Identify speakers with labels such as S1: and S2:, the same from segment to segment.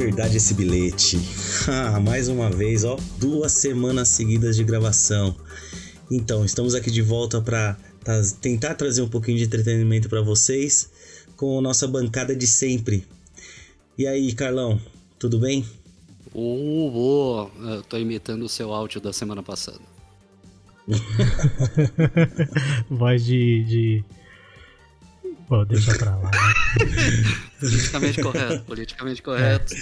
S1: verdade esse bilhete. Ah, mais uma vez, ó, duas semanas seguidas de gravação. Então, estamos aqui de volta para tentar trazer um pouquinho de entretenimento para vocês com a nossa bancada de sempre. E aí, Carlão, tudo bem?
S2: Oh. Eu tô imitando o seu áudio da semana passada.
S3: Voz de, de Bom, deixa pra lá.
S2: Né? politicamente correto, politicamente correto.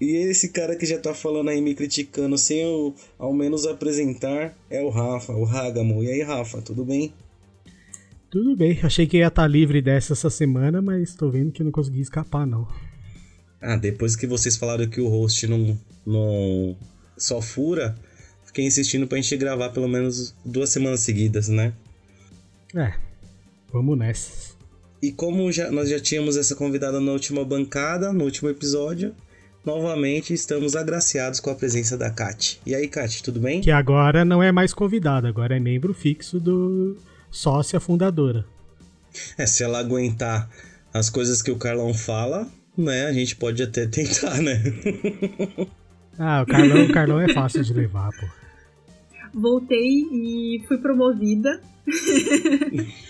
S1: E esse cara que já tá falando aí, me criticando, sem eu ao menos apresentar, é o Rafa, o Ragamo. E aí, Rafa, tudo bem?
S3: Tudo bem, achei que ia estar tá livre dessa essa semana, mas tô vendo que não consegui escapar, não.
S1: Ah, depois que vocês falaram que o host não, não só fura, fiquei insistindo pra gente gravar pelo menos duas semanas seguidas, né?
S3: É, Vamos nessa.
S1: E como já, nós já tínhamos essa convidada na última bancada, no último episódio, novamente estamos agraciados com a presença da Kat. E aí, Kat, tudo bem?
S3: Que agora não é mais convidada, agora é membro fixo do sócia fundadora.
S1: É, se ela aguentar as coisas que o Carlão fala, né, a gente pode até tentar, né?
S3: ah, o Carlão, o Carlão é fácil de levar, pô.
S4: Voltei e fui promovida.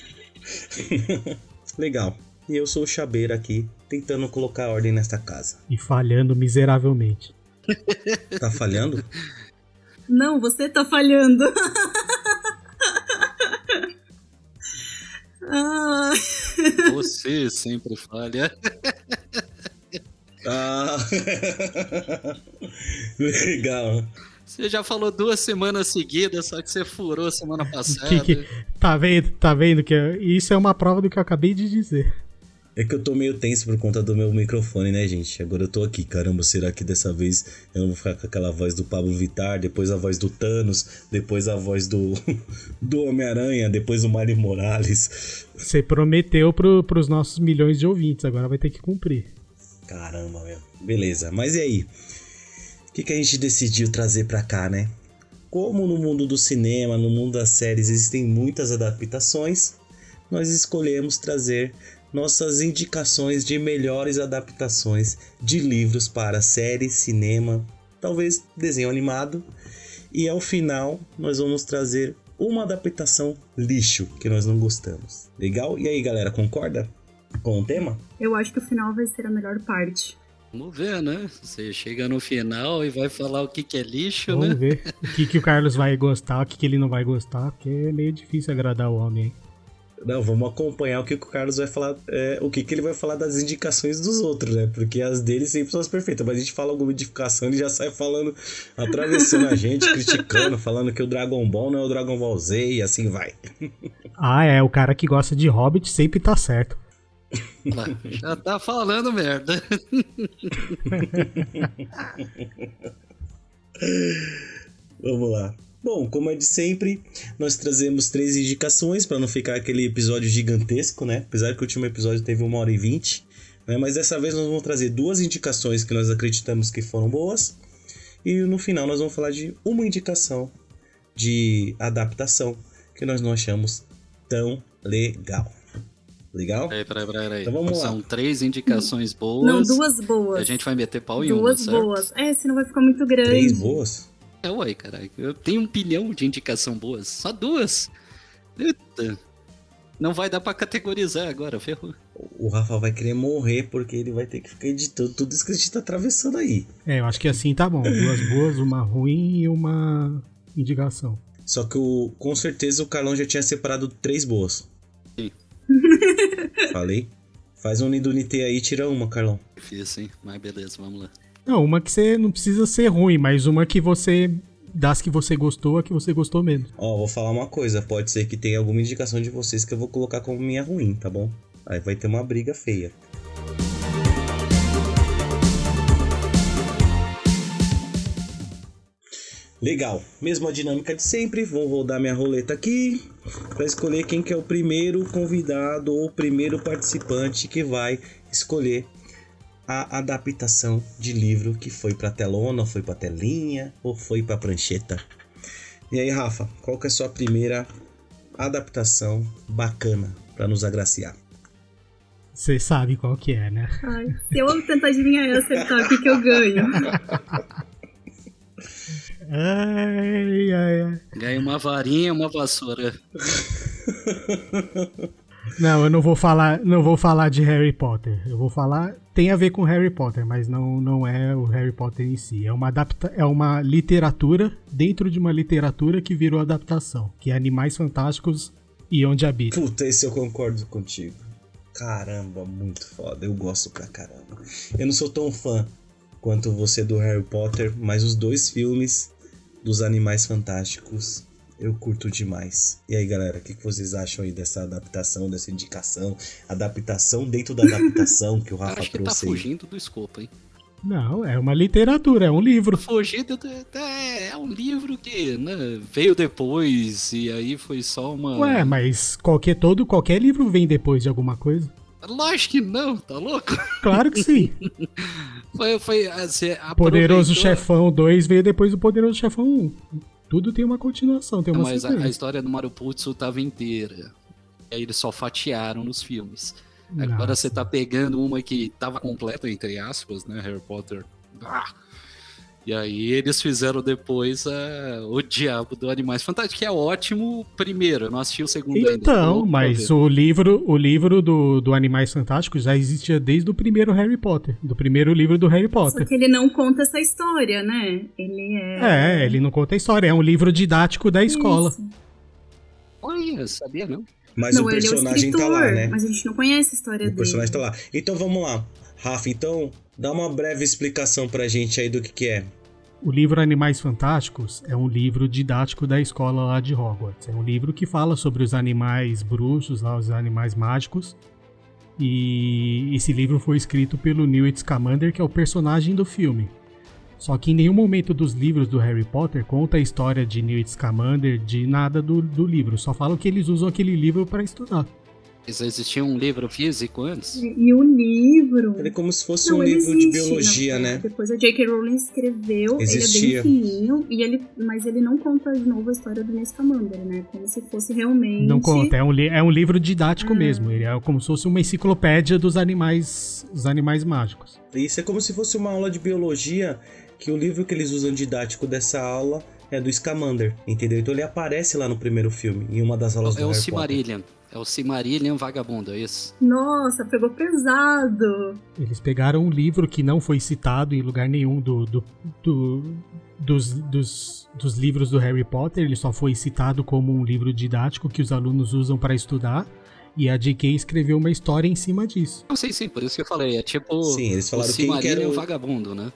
S1: Legal. E eu sou o Chabeira aqui, tentando colocar ordem nesta casa.
S3: E falhando miseravelmente.
S1: Tá falhando?
S4: Não, você tá falhando.
S2: ah. Você sempre falha.
S1: ah. Legal.
S2: Você já falou duas semanas seguidas, só que você furou semana passada. Que, que,
S3: tá vendo? Tá vendo que isso é uma prova do que eu acabei de dizer.
S1: É que eu tô meio tenso por conta do meu microfone, né, gente? Agora eu tô aqui, caramba, será que dessa vez eu não vou ficar com aquela voz do Pablo Vittar, depois a voz do Thanos, depois a voz do, do Homem-Aranha, depois o Mario Morales?
S3: Você prometeu pro, pros nossos milhões de ouvintes, agora vai ter que cumprir.
S1: Caramba, meu. Beleza, mas e aí? O que, que a gente decidiu trazer para cá, né? Como no mundo do cinema, no mundo das séries existem muitas adaptações, nós escolhemos trazer nossas indicações de melhores adaptações de livros para série, cinema, talvez desenho animado. E ao final nós vamos trazer uma adaptação lixo que nós não gostamos. Legal? E aí, galera, concorda com o tema?
S4: Eu acho que o final vai ser a melhor parte.
S2: Vamos ver, né? Você chega no final e vai falar o que, que é lixo,
S3: Vamos
S2: né?
S3: Vamos ver o que, que o Carlos vai gostar, o que, que ele não vai gostar, porque é meio difícil agradar o homem, hein?
S1: Não, vamos acompanhar o que, que o Carlos vai falar, é, o que, que ele vai falar das indicações dos outros, né? Porque as dele sempre são as perfeitas, mas a gente fala alguma indicação e já sai falando, atravessando a gente, criticando, falando que o Dragon Ball não é o Dragon Ball Z e assim vai.
S3: Ah, é, o cara que gosta de Hobbit sempre tá certo.
S2: Já tá falando merda.
S1: Vamos lá. Bom, como é de sempre, nós trazemos três indicações para não ficar aquele episódio gigantesco, né? Apesar que o último episódio teve uma hora e vinte. Né? Mas dessa vez nós vamos trazer duas indicações que nós acreditamos que foram boas. E no final nós vamos falar de uma indicação de adaptação que nós não achamos tão legal. Legal?
S2: Peraí, peraí, peraí. Então vamos São lá. três indicações boas.
S4: Não, duas boas.
S2: A gente vai meter pau em
S4: duas
S2: uma,
S4: Duas boas. É, senão vai ficar muito grande.
S1: Três boas?
S2: É, uai, caralho. Eu tenho um pilhão de indicação boas. Só duas. Eita. Não vai dar pra categorizar agora, ferrou.
S1: O Rafa vai querer morrer porque ele vai ter que ficar editando tudo isso que a gente tá atravessando aí.
S3: É, eu acho que assim tá bom. Duas boas, uma ruim e uma indicação.
S1: Só que o, com certeza o Carlão já tinha separado três boas. Falei? Faz um Nidunite aí e tira uma, Carlão.
S2: Fiz, hein? Mas beleza, vamos lá.
S3: Não, uma que você não precisa ser ruim, mas uma que você. Das que você gostou, a que você gostou mesmo.
S1: Ó, vou falar uma coisa. Pode ser que tenha alguma indicação de vocês que eu vou colocar como minha ruim, tá bom? Aí vai ter uma briga feia. Legal, mesma dinâmica de sempre. Vou rodar minha roleta aqui para escolher quem que é o primeiro convidado ou o primeiro participante que vai escolher a adaptação de livro que foi para telona, foi para telinha ou foi para prancheta. E aí, Rafa, qual que é a sua primeira adaptação bacana para nos agraciar?
S3: Você sabe qual que é, né?
S4: Ai, se eu tentar adivinhar e acertar, o que, que eu ganho?
S3: Ai, ai, ai.
S2: Ganha uma varinha e uma vassoura.
S3: Não, eu não vou falar, não vou falar de Harry Potter. Eu vou falar tem a ver com Harry Potter, mas não, não é o Harry Potter em si. É uma adapta, é uma literatura dentro de uma literatura que virou adaptação, que é Animais Fantásticos e Onde Habita.
S1: Puta, esse eu concordo contigo. Caramba, muito foda. Eu gosto pra caramba. Eu não sou tão fã quanto você do Harry Potter, mas os dois filmes dos Animais Fantásticos eu curto demais. E aí, galera, o que, que vocês acham aí dessa adaptação, dessa indicação? Adaptação dentro da adaptação que o Rafa
S2: Acho que tá
S1: trouxe aí.
S2: fugindo do escopo, hein?
S3: Não, é uma literatura, é um livro.
S2: Fugindo do- é, é um livro que né, veio depois e aí foi só uma.
S3: Ué, mas qualquer todo, qualquer livro vem depois de alguma coisa.
S2: Lógico que não, tá louco?
S3: Claro que sim.
S2: Foi, foi assim,
S3: Poderoso Chefão 2 veio depois do Poderoso Chefão 1. Tudo tem uma continuação, tem uma
S2: mas a, a história do Maruputsu tava inteira. E aí eles só fatiaram nos filmes. Agora
S3: Nossa.
S2: você tá pegando uma que tava completa, entre aspas, né? Harry Potter. Ah! E aí eles fizeram depois ah, o Diabo do Animais Fantásticos, que é ótimo primeiro. Eu não assisti o segundo ainda.
S3: Então,
S2: louco pra
S3: mas o livro, o livro do, do Animais Fantásticos já existia desde o primeiro Harry Potter, do primeiro livro do Harry
S4: Só
S3: Potter.
S4: que ele não conta essa história, né? Ele é.
S3: É, ele não conta a história, é um livro didático da escola.
S4: Isso.
S2: Olha, sabia não?
S1: Mas
S4: não,
S1: o
S4: ele é o
S1: personagem tá
S4: escritor,
S1: lá, né?
S4: mas a gente não conhece a história
S1: O
S4: dele.
S1: personagem tá lá. Então vamos lá. Rafa, então dá uma breve explicação pra gente aí do que, que é.
S3: O livro Animais Fantásticos é um livro didático da escola lá de Hogwarts. É um livro que fala sobre os animais bruxos, lá os animais mágicos. E esse livro foi escrito pelo Newt Scamander, que é o personagem do filme. Só que em nenhum momento dos livros do Harry Potter conta a história de Newt Scamander, de nada do, do livro. Só falam que eles usam aquele livro para estudar.
S2: Mas existia um livro físico antes?
S4: E o livro.
S1: Ele é como se fosse
S4: Não,
S1: um livro
S4: existe,
S1: de biologia,
S4: na
S1: né?
S4: Depois a J.K. Rowling escreveu,
S1: Existia.
S4: ele é bem fininho, e ele, mas ele não conta de novo a história do Newt Scamander, né? Como se fosse realmente...
S3: Não conta, é um, li- é um livro didático mesmo. Ele é como se fosse uma enciclopédia dos animais, dos animais mágicos.
S1: Isso é como se fosse uma aula de biologia, que o livro que eles usam didático dessa aula é do Scamander, entendeu? Então ele aparece lá no primeiro filme, em uma das aulas
S2: É
S1: do
S2: o
S1: Harry Potter.
S2: É o Cimarillion vagabundo, é isso?
S4: Nossa, pegou pesado.
S3: Eles pegaram um livro que não foi citado em lugar nenhum do, do- do- dos, dos, dos livros do Harry Potter, ele só foi citado como um livro didático que os alunos usam para estudar. E a J.K. escreveu uma história em cima disso.
S2: Não sei, sim, por isso que eu falei. É tipo
S1: Sim, eles
S2: o
S1: falaram era
S2: Cimarillion
S1: o...
S2: vagabundo, né?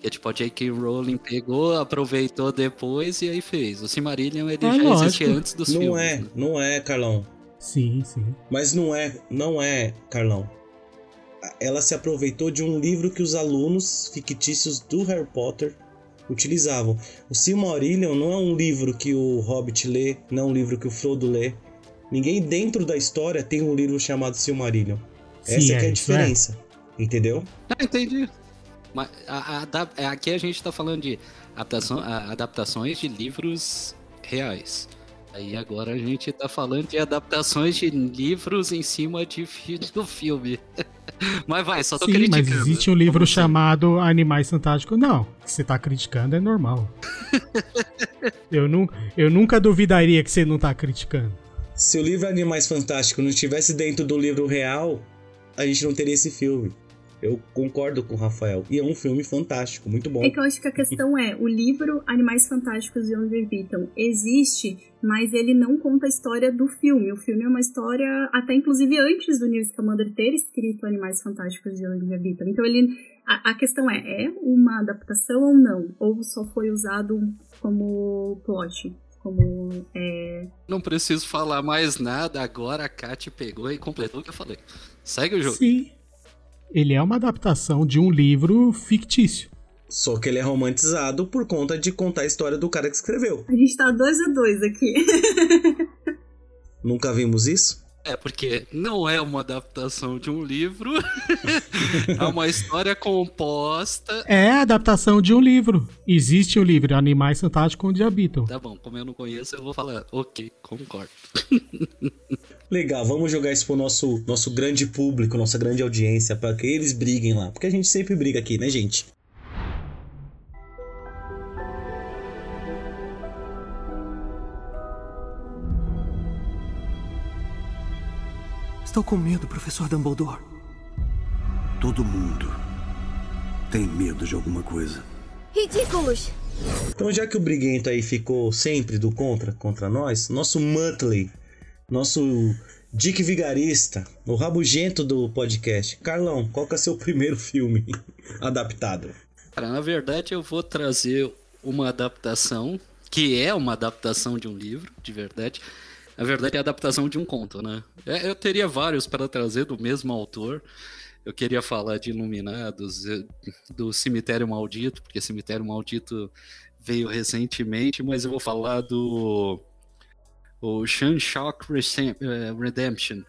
S2: Que é tipo a J.K. Rowling pegou, aproveitou depois e aí fez. O Cimarillion ele
S3: É
S2: já
S3: lógico.
S2: existia antes dos
S1: Não
S2: filmes.
S1: é,
S2: né?
S1: não é, Carlão.
S3: Sim, sim.
S1: Mas não é, não é, Carlão. Ela se aproveitou de um livro que os alunos fictícios do Harry Potter utilizavam. O Silmarillion não é um livro que o Hobbit lê, não é um livro que o Frodo lê. Ninguém dentro da história tem um livro chamado Silmarillion. Essa
S3: Sim,
S1: que é a
S3: é, isso é.
S1: diferença. Entendeu?
S2: Ah, entendi. Mas a- a é, aqui a gente tá falando de adaptação- a- adaptações de livros reais. Aí agora a gente tá falando de adaptações de livros em cima de fi- do filme. Mas vai, só tô
S3: Sim,
S2: criticando.
S3: mas existe um livro
S2: Como assim?
S3: chamado Animais Fantásticos. Não, o que você tá criticando é normal. eu, nu, eu nunca duvidaria que você não tá criticando.
S1: Se o livro Animais Fantásticos não estivesse dentro do livro real, a gente não teria esse filme. Eu concordo com o Rafael. E é um filme fantástico, muito bom.
S4: É que eu acho que a questão é, o livro Animais Fantásticos e Onde Habitam existe, mas ele não conta a história do filme. O filme é uma história, até inclusive antes do Newt Scamander ter escrito Animais Fantásticos e Onde Habitam. Então ele, a, a questão é, é uma adaptação ou não? Ou só foi usado como plot? Como, é...
S2: Não preciso falar mais nada, agora a Kat pegou e completou o que eu falei. Segue o jogo.
S3: Sim. Ele é uma adaptação de um livro fictício.
S1: Só que ele é romantizado por conta de contar a história do cara que escreveu.
S4: A gente tá dois a dois aqui.
S1: Nunca vimos isso?
S2: É, porque não é uma adaptação de um livro, é uma história composta.
S3: É a adaptação de um livro. Existe o um livro Animais Fantásticos onde habitam.
S2: Tá bom, como eu não conheço, eu vou falar, ok, concordo.
S1: Legal, vamos jogar isso pro nosso, nosso grande público, nossa grande audiência, para que eles briguem lá. Porque a gente sempre briga aqui, né, gente?
S5: Estou com medo, professor Dumbledore.
S6: Todo mundo tem medo de alguma coisa.
S7: Ridículos!
S1: Então, já que o briguento aí ficou sempre do contra contra nós, nosso Muttley, nosso Dick Vigarista, o rabugento do podcast. Carlão, qual que é seu primeiro filme adaptado?
S2: Cara, na verdade eu vou trazer uma adaptação, que é uma adaptação de um livro, de verdade, na verdade é a adaptação de um conto, né? É, eu teria vários para trazer do mesmo autor. Eu queria falar de Iluminados, eh, do Cemitério Maldito, porque Cemitério Maldito veio recentemente, mas eu vou falar do o Shanshock eh, Redemption,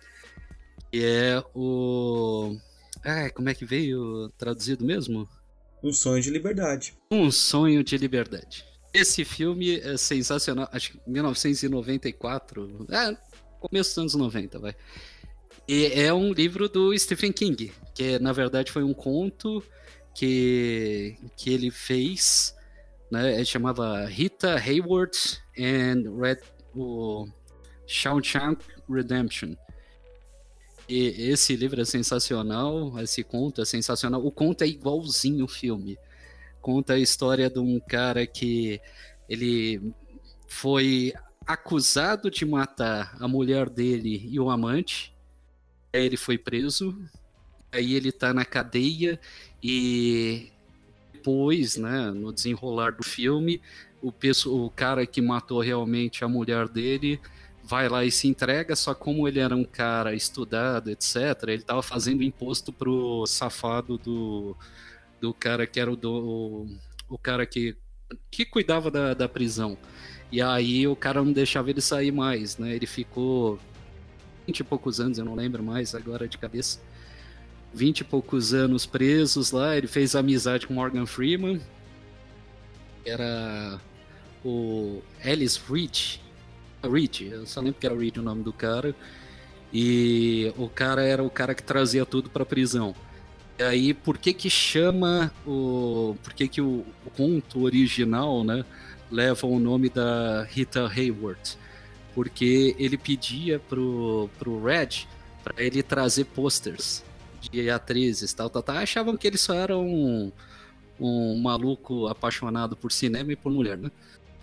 S2: que é o ah, como é que veio traduzido mesmo?
S1: Um sonho de liberdade.
S2: Um sonho de liberdade. Esse filme é sensacional. Acho que 1994. É, começo dos anos 90, vai. E é um livro do Stephen King, que na verdade foi um conto que, que ele fez. Né? Ele chamava Rita Hayward and Red, o Shawshank Redemption. E esse livro é sensacional, esse conto é sensacional. O conto é igualzinho o filme conta a história de um cara que ele foi acusado de matar a mulher dele e o amante. Aí ele foi preso. Aí ele tá na cadeia e depois, né, no desenrolar do filme, o, o cara que matou realmente a mulher dele vai lá e se entrega, só como ele era um cara estudado, etc., ele tava fazendo imposto pro safado do, do cara que era o, do, o, cara que, que cuidava da, da prisão. E aí o cara não deixava ele sair mais, né? Ele ficou 20 e poucos anos, eu não lembro mais agora de cabeça. 20 e poucos anos presos lá, ele fez amizade com Morgan Freeman. Era o Alice Reed. Reed, eu só lembro que era Reed o nome do cara. E o cara era o cara que trazia tudo pra prisão. E aí, por que que chama o... Por que que o, o conto original, né, leva o nome da Rita Hayworth? Porque ele pedia pro, pro Red para ele trazer posters de atrizes, tal, tal, tal. Achavam que ele só era um, um maluco apaixonado por cinema e por mulher, né?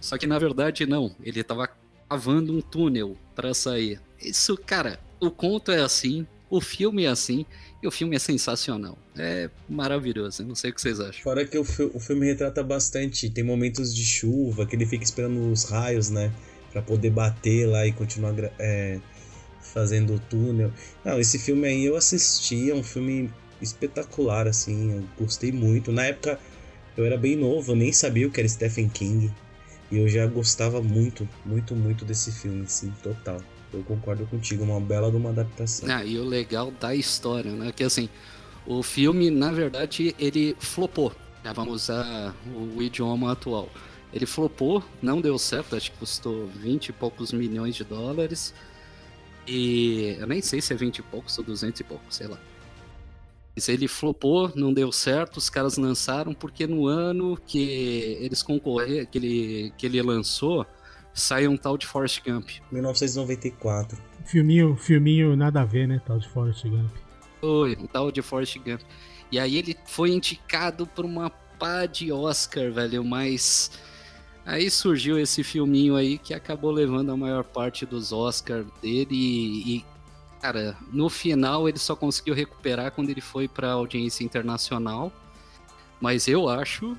S2: Só que na verdade não, ele tava cavando um túnel para sair. Isso, cara, o conto é assim, o filme é assim, e o filme é sensacional. É maravilhoso. Não sei o que vocês acham.
S1: Fora que o, fi o filme retrata bastante. Tem momentos de chuva, que ele fica esperando os raios, né? Pra poder bater lá e continuar é, fazendo o túnel. Não, esse filme aí eu assisti. É um filme espetacular, assim. Eu gostei muito. Na época eu era bem novo, eu nem sabia o que era Stephen King. E eu já gostava muito, muito, muito desse filme, assim, total. Eu concordo contigo, uma bela de uma adaptação.
S2: Ah, e o legal da história, né? Que assim, o filme, na verdade, ele flopou. Já vamos usar o idioma atual. Ele flopou, não deu certo, acho que custou 20 e poucos milhões de dólares. E eu nem sei se é 20 e poucos ou 200 e poucos, sei lá. Mas ele flopou, não deu certo, os caras lançaram porque no ano que eles concorreram, que ele, que ele lançou, saiu um tal de Forrest Gump.
S1: 1994.
S3: Filminho, filminho nada a ver, né? Tal de Forrest Gump.
S2: Foi, um tal de Forrest Gump. E aí ele foi indicado por uma pá de Oscar, velho, mas aí surgiu esse filminho aí que acabou levando a maior parte dos Oscars dele e, e cara, no final ele só conseguiu recuperar quando ele foi para audiência internacional. Mas eu acho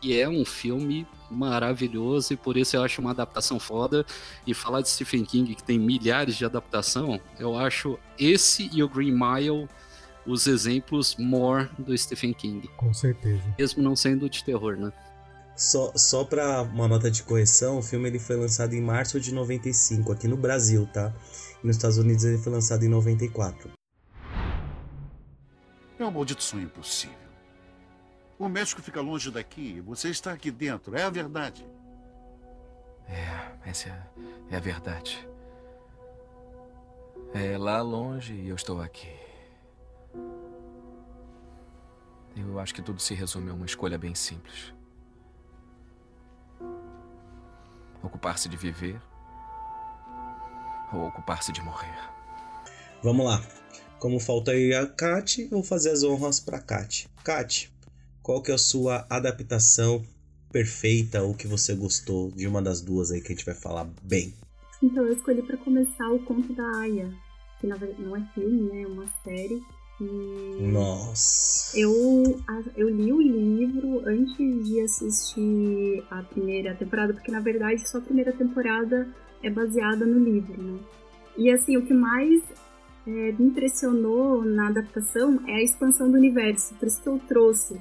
S2: que é um filme maravilhoso e por isso eu acho uma adaptação foda. E falar de Stephen King, que tem milhares de adaptação, eu acho esse e o Green Mile os exemplos more do Stephen King.
S3: Com certeza.
S2: Mesmo não sendo de terror, né?
S1: Só, só pra uma nota de correção, o filme ele foi lançado em março de 95, aqui no Brasil, tá? Nos Estados Unidos ele foi lançado em 94.
S7: É um maldito sonho impossível. O México fica longe daqui, você está aqui dentro, é a verdade.
S5: É, essa é, é a verdade. É lá longe e eu estou aqui. Eu acho que tudo se resume a uma escolha bem simples: ocupar-se de viver ou ocupar-se de morrer.
S1: Vamos lá. Como falta aí a Kat, vou fazer as honras para Kat. Kat, qual que é a sua adaptação perfeita ou que você gostou de uma das duas aí que a gente vai falar bem?
S4: Então eu escolhi para começar o conto da Aya, que na verdade não é filme, né? É uma série. E
S1: Nossa.
S4: eu, eu li o livro antes de assistir a primeira temporada, porque na verdade só a primeira temporada é baseada no livro, né? E assim, o que mais é, me impressionou na adaptação é a expansão do universo, por isso que eu trouxe.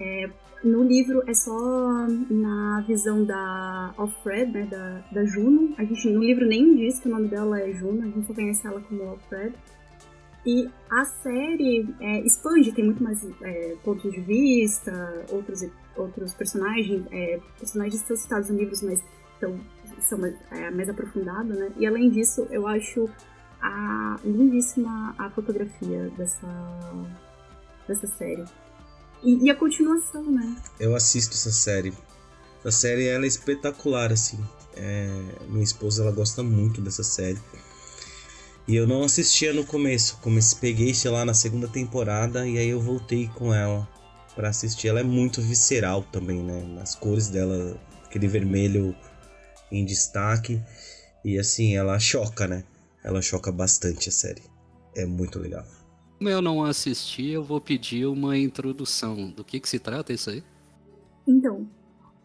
S4: É, no livro é só na visão da Alfred, né, da, da Juno. A gente no livro nem diz que o nome dela é Juno, a gente só conhece ela como Alfred. E a série é, expande, tem muito mais é, pontos de vista, outros, outros personagens, é, personagens que são citados nos livros, mas são, mais, é, mais aprofundados, né? E além disso, eu acho a lindíssima a fotografia dessa, dessa série. E, e, a continuação, né?
S1: Eu assisto essa série. A série ela é espetacular, assim. É, minha esposa ela gosta muito dessa série. E eu não assistia no começo. Comecei, peguei, sei lá, na segunda temporada e aí eu voltei com ela para assistir. Ela é muito visceral também, né? Nas cores dela, aquele vermelho em destaque. E assim, ela choca, né? Ela choca bastante a série. É muito legal.
S2: Como eu não assisti, eu vou pedir uma introdução. Do que, que se trata isso aí?
S4: Então,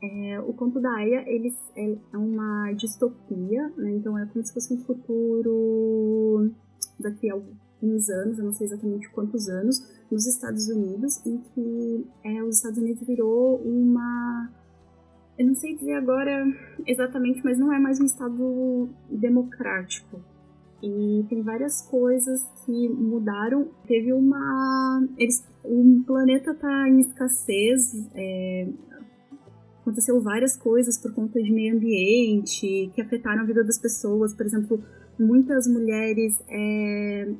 S4: é, o conto da Aya ele é, é uma distopia, né? então é como se fosse um futuro daqui a alguns anos, eu não sei exatamente quantos anos, nos Estados Unidos, em que é, os Estados Unidos virou uma. Eu não sei dizer agora exatamente, mas não é mais um Estado democrático e tem várias coisas que mudaram. Teve uma. Eles, o planeta está em escassez. É, aconteceu várias coisas por conta de meio ambiente que afetaram a vida das pessoas. Por exemplo, muitas mulheres é,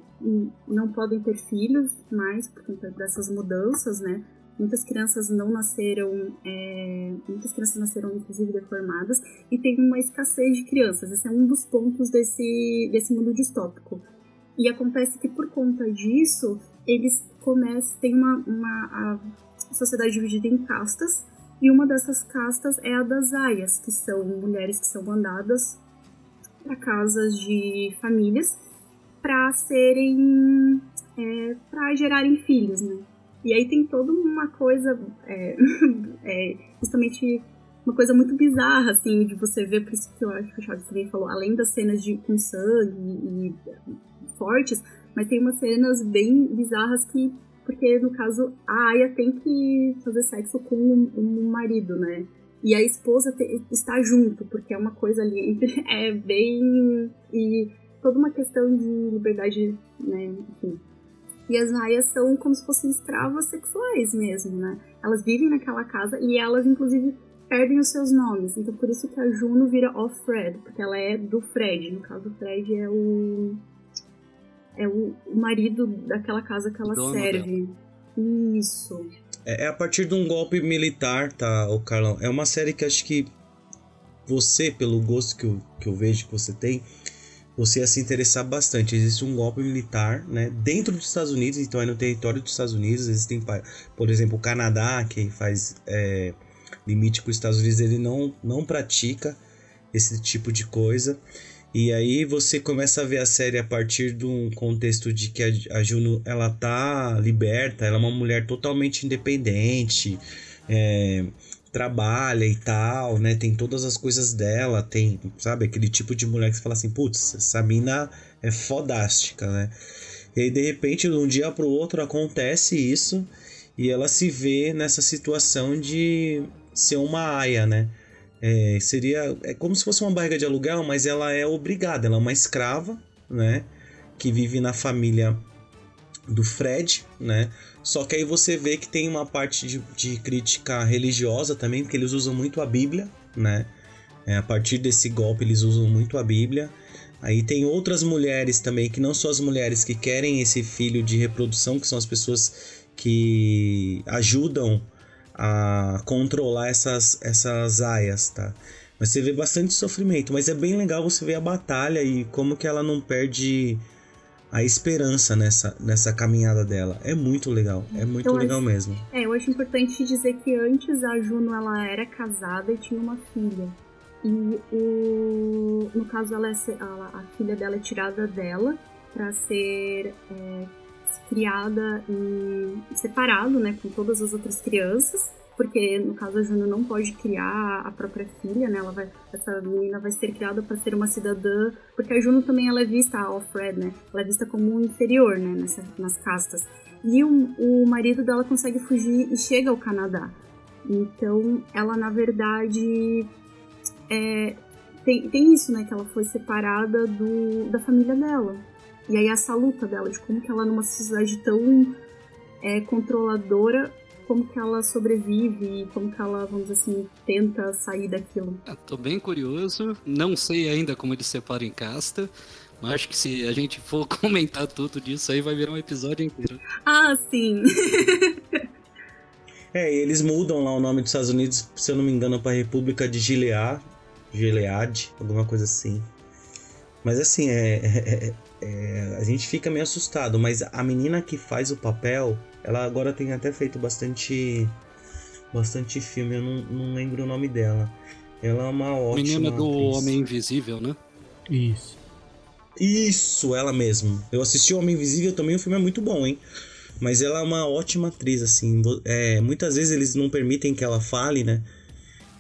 S4: não podem ter filhos mais por conta dessas mudanças, né? Muitas crianças não nasceram, é, muitas crianças nasceram inclusive deformadas e tem uma escassez de crianças. Esse é um dos pontos desse, desse mundo distópico. E acontece que por conta disso, eles começam, tem uma, uma sociedade dividida em castas, e uma dessas castas é a das aias, que são mulheres que são mandadas para casas de famílias para serem é, para gerarem filhos, né? E aí tem toda uma coisa, é, é, justamente uma coisa muito bizarra, assim, de você ver, por isso que eu acho que o Chaves também falou, além das cenas de, com sangue e, e fortes, mas tem umas cenas bem bizarras que, porque no caso a Aya tem que fazer sexo com o um, um marido, né? E a esposa te, está junto, porque é uma coisa ali entre. É bem. E toda uma questão de liberdade, né? Enfim, e as raias são como se fossem escravas sexuais mesmo, né? Elas vivem naquela casa e elas, inclusive, perdem os seus nomes. Então, por isso que a Juno vira Off-Fred, porque ela é do Fred. No caso, o Fred é o. É o marido daquela casa que ela serve. Dela. Isso.
S1: É, é a partir de um golpe militar, tá, o Carlão? É uma série que acho que você, pelo gosto que eu, que eu vejo que você tem, você ia se interessar bastante. Existe um golpe militar, né, dentro dos Estados Unidos, então é no território dos Estados Unidos. Existem, por exemplo, o Canadá, que faz é, limite com os Estados Unidos, ele não, não pratica esse tipo de coisa. E aí você começa a ver a série a partir de um contexto de que a, Juno ela tá liberta, ela é uma mulher totalmente independente. É, trabalha e tal, né? Tem todas as coisas dela, tem, sabe, aquele tipo de mulher que você fala assim, putz, essa mina é fodástica, né? E aí, de repente, de um dia pro outro acontece isso e ela se vê nessa situação de ser uma aia, né? É, seria é como se fosse uma barriga de aluguel, mas ela é obrigada, ela é uma escrava, né? Que vive na família do Fred, né? Só que aí você vê que tem uma parte de, de crítica religiosa também, porque eles usam muito a Bíblia, né? É, a partir desse golpe eles usam muito a Bíblia. Aí tem outras mulheres também, que não são as mulheres que querem esse filho de reprodução, que são as pessoas que ajudam a controlar essas, essas aias, tá? Mas você vê bastante sofrimento, mas é bem legal você ver a batalha e como que ela não perde a esperança nessa, nessa caminhada dela. É muito legal, é muito
S4: Eu
S1: legal
S4: acho-
S1: mesmo.
S4: É, eu acho importante dizer que antes a Juno ela era casada e tinha uma filha. E o, no caso ela, é ela- a filha dela é tirada dela para ser é, criada e separado, né, com todas as outras crianças, porque no caso a Juno não pode criar a própria filha, né? Ela vai, essa menina vai ser criada para ser uma cidadã, porque a Juno também ela é vista a Alfred, né? Ela é vista como um inferior, né, nessa, nas castas. E o, o marido dela consegue fugir e chega ao Canadá. Então, ela na verdade é, tem, tem isso, né? Que ela foi separada do, da família dela. E aí essa luta dela, de como que ela numa sociedade tão é, controladora, como que ela sobrevive e como que ela, vamos dizer assim, tenta sair daquilo.
S2: Ah, tô bem curioso. Não sei ainda como eles separam em casta. Mas acho que se a gente for comentar tudo disso aí, vai virar um episódio inteiro.
S4: Ah, sim!
S1: É, e eles mudam lá o nome dos Estados Unidos, se eu não me engano, para República de Gilead, Gilead, alguma coisa assim. Mas assim, é, é- é- a gente fica meio assustado, mas a menina que faz o papel, ela agora tem até feito bastante bastante filme, eu não, não lembro o nome dela. Ela é uma ótima
S2: Menina do
S1: atriz.
S2: Homem Invisível, né?
S3: Isso.
S1: Isso, ela mesmo. Eu assisti o Homem Invisível também, o filme é muito bom, hein? Mas ela é uma ótima atriz, assim. é, muitas vezes eles não permitem que ela fale, né?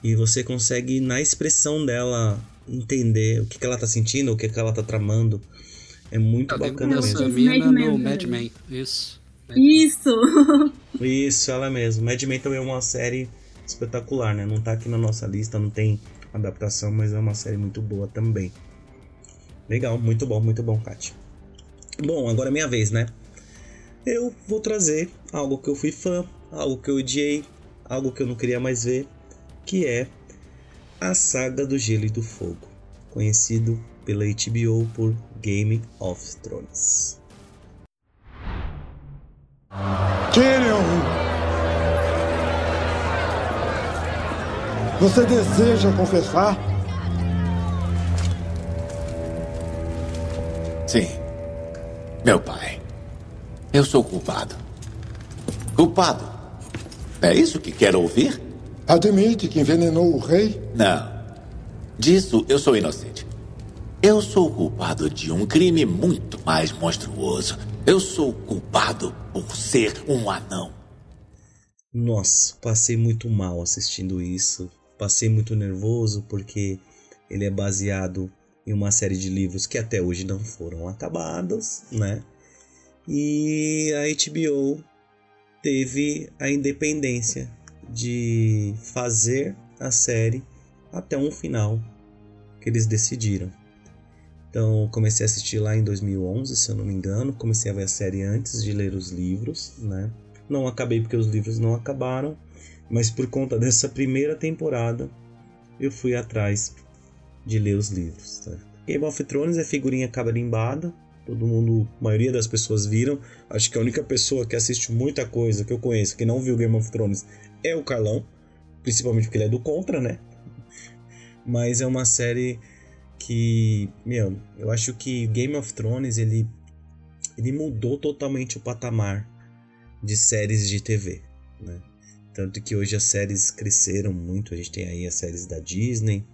S1: E você consegue, na expressão dela, entender o que, que ela tá sentindo, o que, que ela tá tramando. É muito bacana mesmo.
S2: mina
S4: Mad Men
S2: no. Mad Men. Isso.
S4: Isso!
S1: Isso, ela mesmo. Mad Men também é uma série espetacular, né? Não tá aqui na nossa lista, não tem adaptação, mas é uma série muito boa também. Legal, muito bom, muito bom, Kátia. Bom, agora é minha vez, né? Eu vou trazer algo que eu fui fã, algo que eu odiei, algo que eu não queria mais ver, que é a saga do Gelo e do Fogo, conhecido pela HBO por Game of Thrones.
S8: Tyrion! Você deseja confessar?
S9: Sim. Meu pai. Eu sou culpado. Culpado. É isso que quer ouvir?
S8: Admite que envenenou o rei?
S9: Não. Disso eu sou inocente. Eu sou culpado de um crime muito mais monstruoso. Eu sou culpado por ser um anão.
S1: Nossa, passei muito mal assistindo isso. Passei muito nervoso porque ele é baseado em uma série de livros que até hoje não foram acabados, né? E a HBO teve a independência de fazer a série até um final que eles decidiram. Então, comecei a assistir lá em 2011, se eu não me engano. Comecei a ver a série antes de ler os livros, né? Não acabei porque os livros não acabaram, mas por conta dessa primeira temporada eu fui atrás de ler os livros. Tá? Game of Thrones é figurinha cabarimbada, todo mundo, a maioria das pessoas viram. Acho que a única pessoa que assiste muita coisa que eu conheço que não viu Game of Thrones é o Carlão, principalmente porque ele é do contra, né? Mas é uma série que, meu, eu acho que Game of Thrones ele ele mudou totalmente o patamar de séries de TV, né? Tanto que hoje as séries cresceram muito, a gente tem aí as séries da Disney,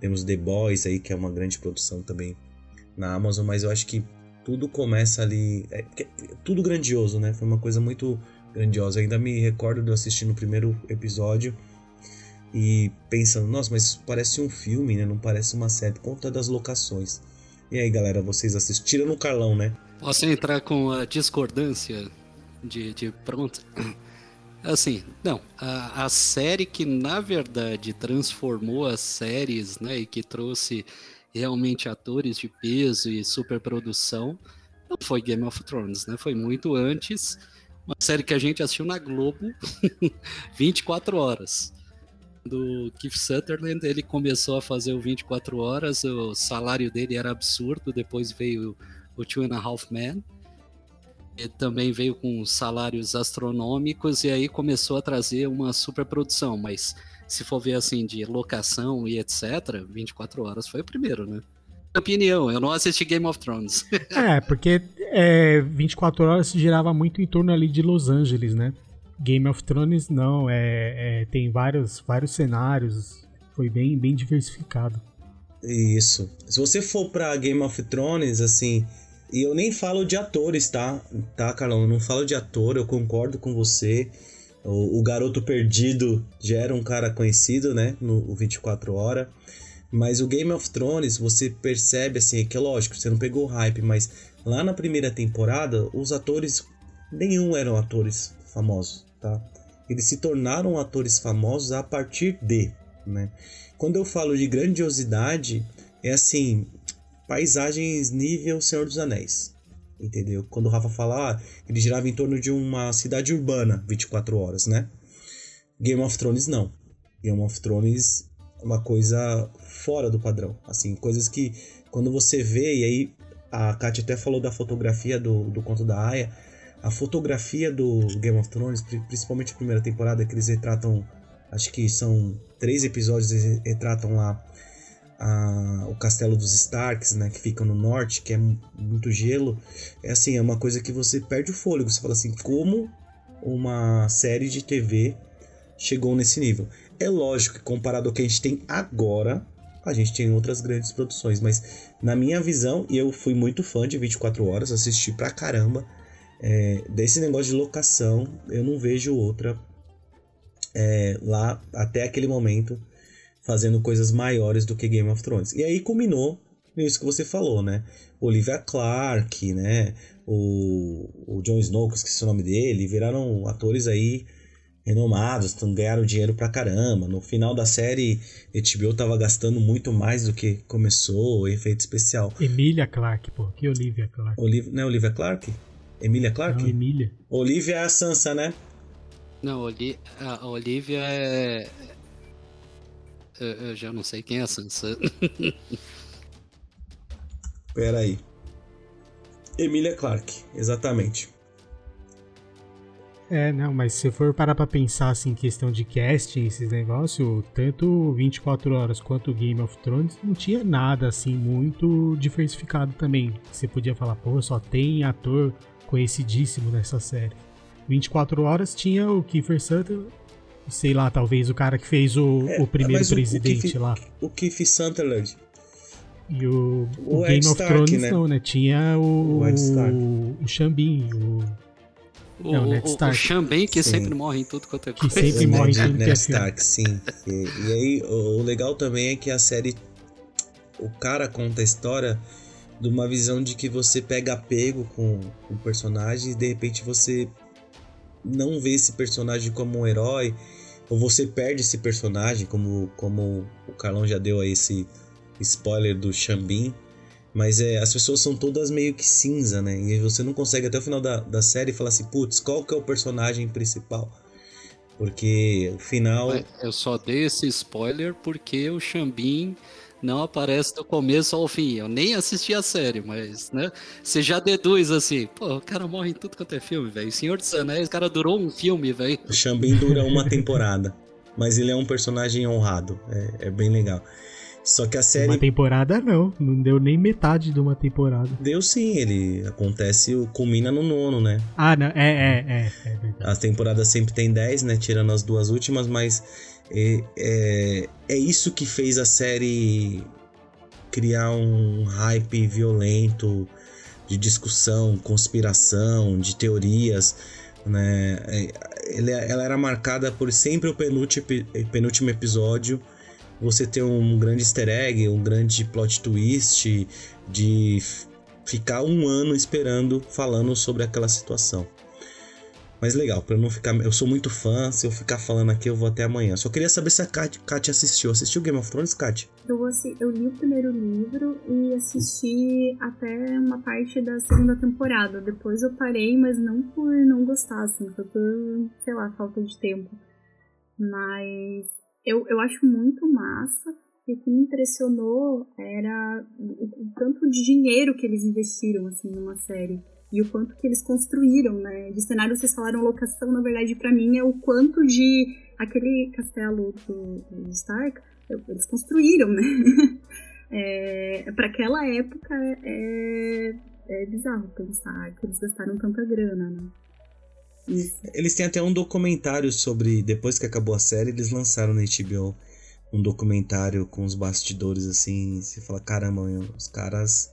S1: temos The Boys aí, que é uma grande produção também na Amazon, mas eu acho que tudo começa ali, é, é tudo grandioso, né? Foi uma coisa muito grandiosa. Eu ainda me recordo de eu assistir no primeiro episódio e pensando, nossa, mas parece um filme, né? Não parece uma série, por conta das locações. E aí, galera, vocês assistiram no Carlão, né?
S2: Posso entrar com a discordância de, de pronto? Assim, não. A, a série que na verdade transformou as séries, né, e que trouxe realmente atores de peso e superprodução, não foi Game of Thrones, né? Foi muito antes, uma série que a gente assistiu na Globo, 24 horas. Do Keith Sutherland, ele começou a fazer o 24 horas, o salário dele era absurdo, depois veio o Two and a Half Men, também veio com salários astronômicos e aí começou a trazer uma superprodução, mas se for ver assim de locação e etc, 24 horas foi o primeiro, né? opinião, eu não assisti Game of Thrones.
S3: é, porque é, 24 horas se girava muito em torno ali de Los Angeles, né? Game of Thrones não, é, é tem vários, vários cenários, foi bem, bem diversificado.
S1: Isso. Se você for pra Game of Thrones, assim, e eu nem falo de atores, tá? Tá, Carlão? Eu não falo de ator, eu concordo com você. O, o Garoto Perdido já era um cara conhecido, né? No 24 Horas. Mas o Game of Thrones, você percebe assim, é que é lógico, você não pegou hype, mas lá na primeira temporada, os atores, nenhum eram atores famosos, tá? Eles se tornaram atores famosos a partir de, né? Quando eu falo de grandiosidade, é assim, paisagens nível Senhor dos Anéis. Entendeu? Quando o Rafa fala, ah, ele girava em torno de uma cidade urbana 24 horas, né? Game of Thrones não. Game of Thrones é uma coisa fora do padrão. Assim, coisas que quando você vê, e aí a Kátia até falou da fotografia do, do conto da Aya. A fotografia do Game of Thrones, principalmente a primeira temporada, que eles retratam, acho que são três episódios, eles retratam lá a, o castelo dos Starks, né, que fica no norte, que é muito gelo, é assim, é uma coisa que você perde o fôlego. Você fala assim, como uma série de TV chegou nesse nível? É lógico que comparado ao que a gente tem agora, a gente tem outras grandes produções, mas na minha visão, e eu fui muito fã de 24 horas, assisti pra caramba, é, desse negócio de locação, eu não vejo outra é, lá até aquele momento fazendo coisas maiores do que Game of Thrones. E aí culminou nisso que você falou, né? Olivia Clarke, né? O, o Jon Snow, que esqueci o nome dele, viraram atores aí renomados, ganharam dinheiro pra caramba. No final da série, HBO tava gastando muito mais do que começou, efeito especial.
S3: Emília Clarke, pô, que Olivia Clarke?
S1: Oliv... Não é Olivia Clarke? Emília Clarke?
S3: Não, Emília.
S1: Olivia é a Sansa, né?
S2: Não, Oli... a Olivia é eu, eu já não sei quem é a Sansa.
S1: Pera aí. Emília Clarke, exatamente.
S3: É, não, mas se for parar pra pensar assim, em questão de casting, esses negócios, tanto 24 horas quanto Game of Thrones não tinha nada assim muito diversificado também. Você podia falar, pô, só tem ator conhecidíssimo nessa série. 24 horas tinha o Kiefer Sutherland, sei lá, talvez o cara que fez o, é, o primeiro presidente o Keith,
S1: lá.
S3: O
S1: Keith Sutherland.
S3: E o, o, o Game Ed of Stark, Thrones né? não, né? Tinha o, o, o, o Xambin, o...
S2: O, não, Stark. o Xambin que sim. sempre morre em tudo quanto é
S3: coisa. Que sempre morre em tudo
S1: Ned que é Stark, sim. E, e aí, o, o legal também é que a série... O cara conta a história de uma visão de que você pega apego com o personagem e de repente você não vê esse personagem como um herói, ou você perde esse personagem, como, como o Carlão já deu aí esse spoiler do Xambin. Mas é, as pessoas são todas meio que cinza, né? E você não consegue até o final da, da série falar assim, putz, qual que é o personagem principal? Porque o final.
S2: Eu só dei esse spoiler porque o Xambin não aparece do começo ao fim. Eu nem assisti a série, mas, né? Você já deduz assim, pô, o cara morre em tudo quanto é filme, velho. Senhor dos Anéis, o cara durou um filme, velho.
S1: O Xambin dura uma temporada, mas ele é um personagem honrado. É, é bem legal. Só que a série.
S3: Uma temporada não, não deu nem metade de uma temporada.
S1: Deu sim, ele acontece, culmina no nono, né?
S3: Ah, não, é, é, é. é
S1: a temporada sempre tem 10, né? Tirando as duas últimas, mas é, é, é isso que fez a série criar um hype violento de discussão, conspiração, de teorias. Né? É, ela era marcada por sempre o penúltimo, penúltimo episódio você ter um grande easter egg, um grande plot twist, de ficar um ano esperando falando sobre aquela situação. Mas legal, eu não ficar. Eu sou muito fã, se eu ficar falando aqui, eu vou até amanhã. Só queria saber se a Kat, Kat assistiu. Assistiu Game of Thrones, Kat?
S4: Eu, eu li o primeiro livro e assisti até uma parte da segunda temporada. Depois eu parei, mas não por não gostar, assim, foi por, sei lá, falta de tempo. Mas eu, eu acho muito massa. E o que me impressionou era o, o tanto de dinheiro que eles investiram, assim, numa série e o quanto que eles construíram, né? De cenário vocês falaram locação, na verdade para mim é o quanto de aquele castelo do, do Stark eles construíram, né? é, para aquela época é, é bizarro pensar que eles gastaram tanta grana, né?
S1: Isso. Eles têm até um documentário sobre depois que acabou a série eles lançaram na HBO um documentário com os bastidores assim, você fala caramba, os caras,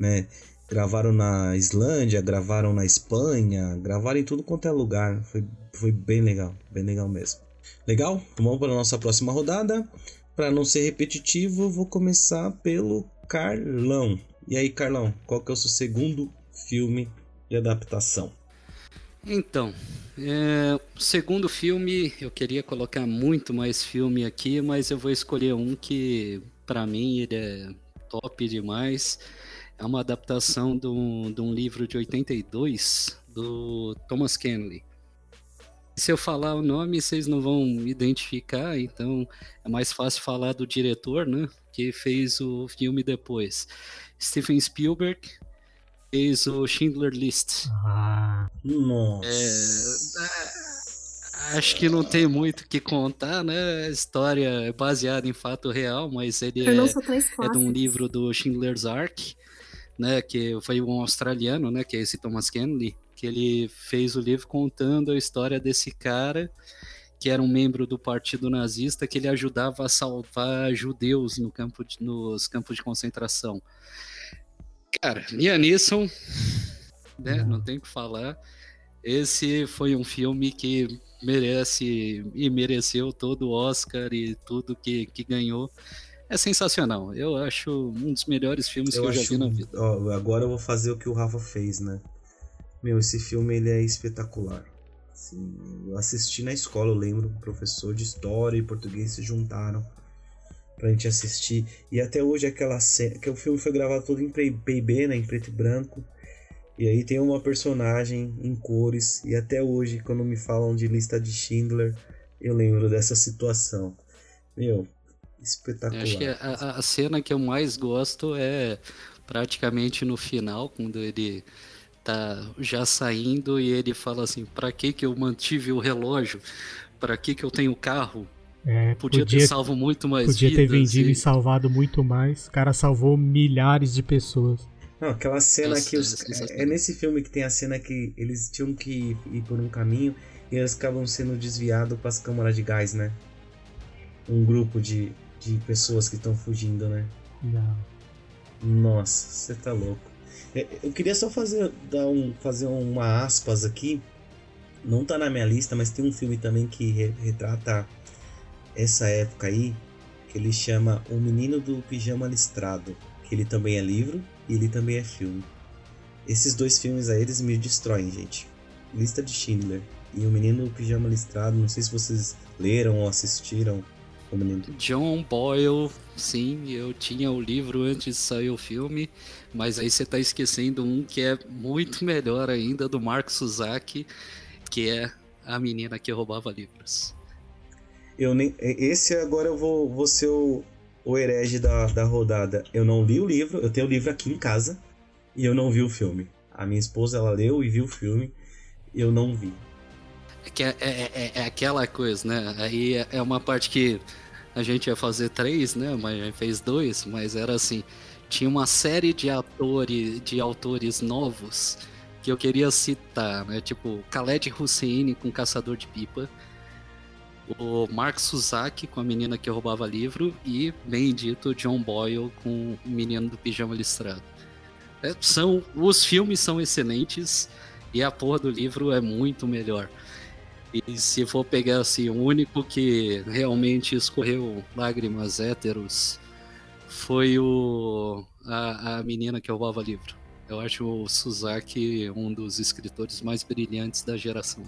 S1: né? Gravaram na Islândia, gravaram na Espanha, gravaram em tudo quanto é lugar. Foi, foi bem legal, bem legal mesmo. Legal? Então vamos para a nossa próxima rodada. Para não ser repetitivo, vou começar pelo Carlão. E aí, Carlão, qual que é o seu segundo filme de adaptação?
S2: Então, é, segundo filme, eu queria colocar muito mais filme aqui, mas eu vou escolher um que, para mim, ele é top demais é uma adaptação de um, de um livro de 82 do Thomas Kenley. Se eu falar o nome, vocês não vão identificar, então é mais fácil falar do diretor, né? Que fez o filme depois. Steven Spielberg fez o Schindler List.
S1: Ah, nossa.
S2: É, acho que não tem muito o que contar, né? A história é baseada em fato real, mas ele é, é de um livro do Schindler's Ark né, que foi um australiano, né, que é esse Thomas Kenley, que ele fez o livro contando a história desse cara que era um membro do partido nazista que ele ajudava a salvar judeus no campo de, nos campos de concentração. Cara, Liam Neeson, né, não tem o que falar. Esse foi um filme que merece e mereceu todo o Oscar e tudo que, que ganhou é sensacional. Eu acho um dos melhores filmes eu que eu já vi na vida.
S1: Ó, agora eu vou fazer o que o Rafa fez, né? Meu, esse filme ele é espetacular. Assim, eu assisti na escola, eu lembro, o professor de história e português se juntaram pra gente assistir. E até hoje aquela cena, que o filme foi gravado todo em PIB, né, em preto e branco. E aí tem uma personagem em cores e até hoje quando me falam de lista de Schindler, eu lembro dessa situação. Meu, espetacular.
S2: Acho que a, a, cena que eu mais gosto é praticamente no final, quando ele tá já saindo e ele fala assim: para que que eu mantive o relógio? Para que que eu tenho carro?
S3: É,
S2: podia, podia, ter salvo muito mais
S3: Podia
S2: vidas,
S3: ter vendido e... e salvado muito mais. O cara salvou milhares de pessoas.
S1: Não, aquela cena Nossa, que os, é, é, nesse filme que tem a cena que eles tinham que ir por um caminho e eles acabam sendo desviados para as câmaras de gás, né? Um grupo de, de pessoas que estão fugindo, né?
S3: Não.
S1: Nossa, você tá louco. É, eu queria só fazer, dar um, fazer uma aspas aqui. Não tá na minha lista, mas tem um filme também que retrata essa época aí, que ele chama O Menino do Pijama Listrado, que ele também é livro e ele também é filme. Esses dois filmes aí, eles me destroem, gente. Lista de Schindler e O Menino do Pijama Listrado, não sei se vocês leram ou assistiram
S2: John Boyle, sim, eu tinha o livro antes de sair o filme, mas aí você tá esquecendo um que é muito melhor ainda, do Mark Suzaki, que é A Menina que Roubava Livros.
S1: Eu nem, esse agora eu vou, vou ser o, o herege da, da rodada. Eu não li o livro, eu tenho o livro aqui em casa e eu não vi o filme. A minha esposa ela leu e viu o filme, eu não vi.
S2: É, é, é, é, é aquela coisa, né? Aí é, é uma parte que a gente ia fazer três, né? Mas a gente fez dois, mas era assim, tinha uma série de atores, de autores novos que eu queria citar, né? Tipo, Khaled Hussein com Caçador de Pipa, o Mark Suzaki com a menina que roubava livro e, bem dito, John Boyle com o menino do pijama listrado. É, são, os filmes são excelentes e a porra do livro é muito melhor. E se for pegar assim, o único que realmente escorreu lágrimas héteros foi o a, a menina que roubava livro. Eu acho o Suzaki um dos escritores mais brilhantes da geração.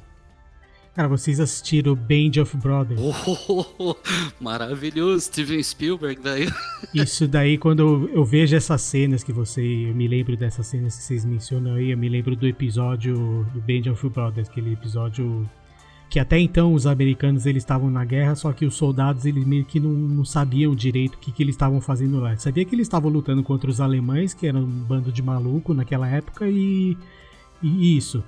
S3: Cara, vocês assistiram Band of Brothers?
S2: Oh, maravilhoso, Steven Spielberg daí.
S3: Isso daí, quando eu, eu, vejo essas cenas que você. Eu me lembro dessas cenas que vocês mencionam aí, eu me lembro do episódio do Band of Brothers, aquele episódio que até então os americanos eles estavam na guerra, só que os soldados eles meio que não, não sabiam direito o que, que eles estavam fazendo lá. Sabia que eles estavam lutando contra os alemães, que eram um bando de maluco naquela época, e, e isso.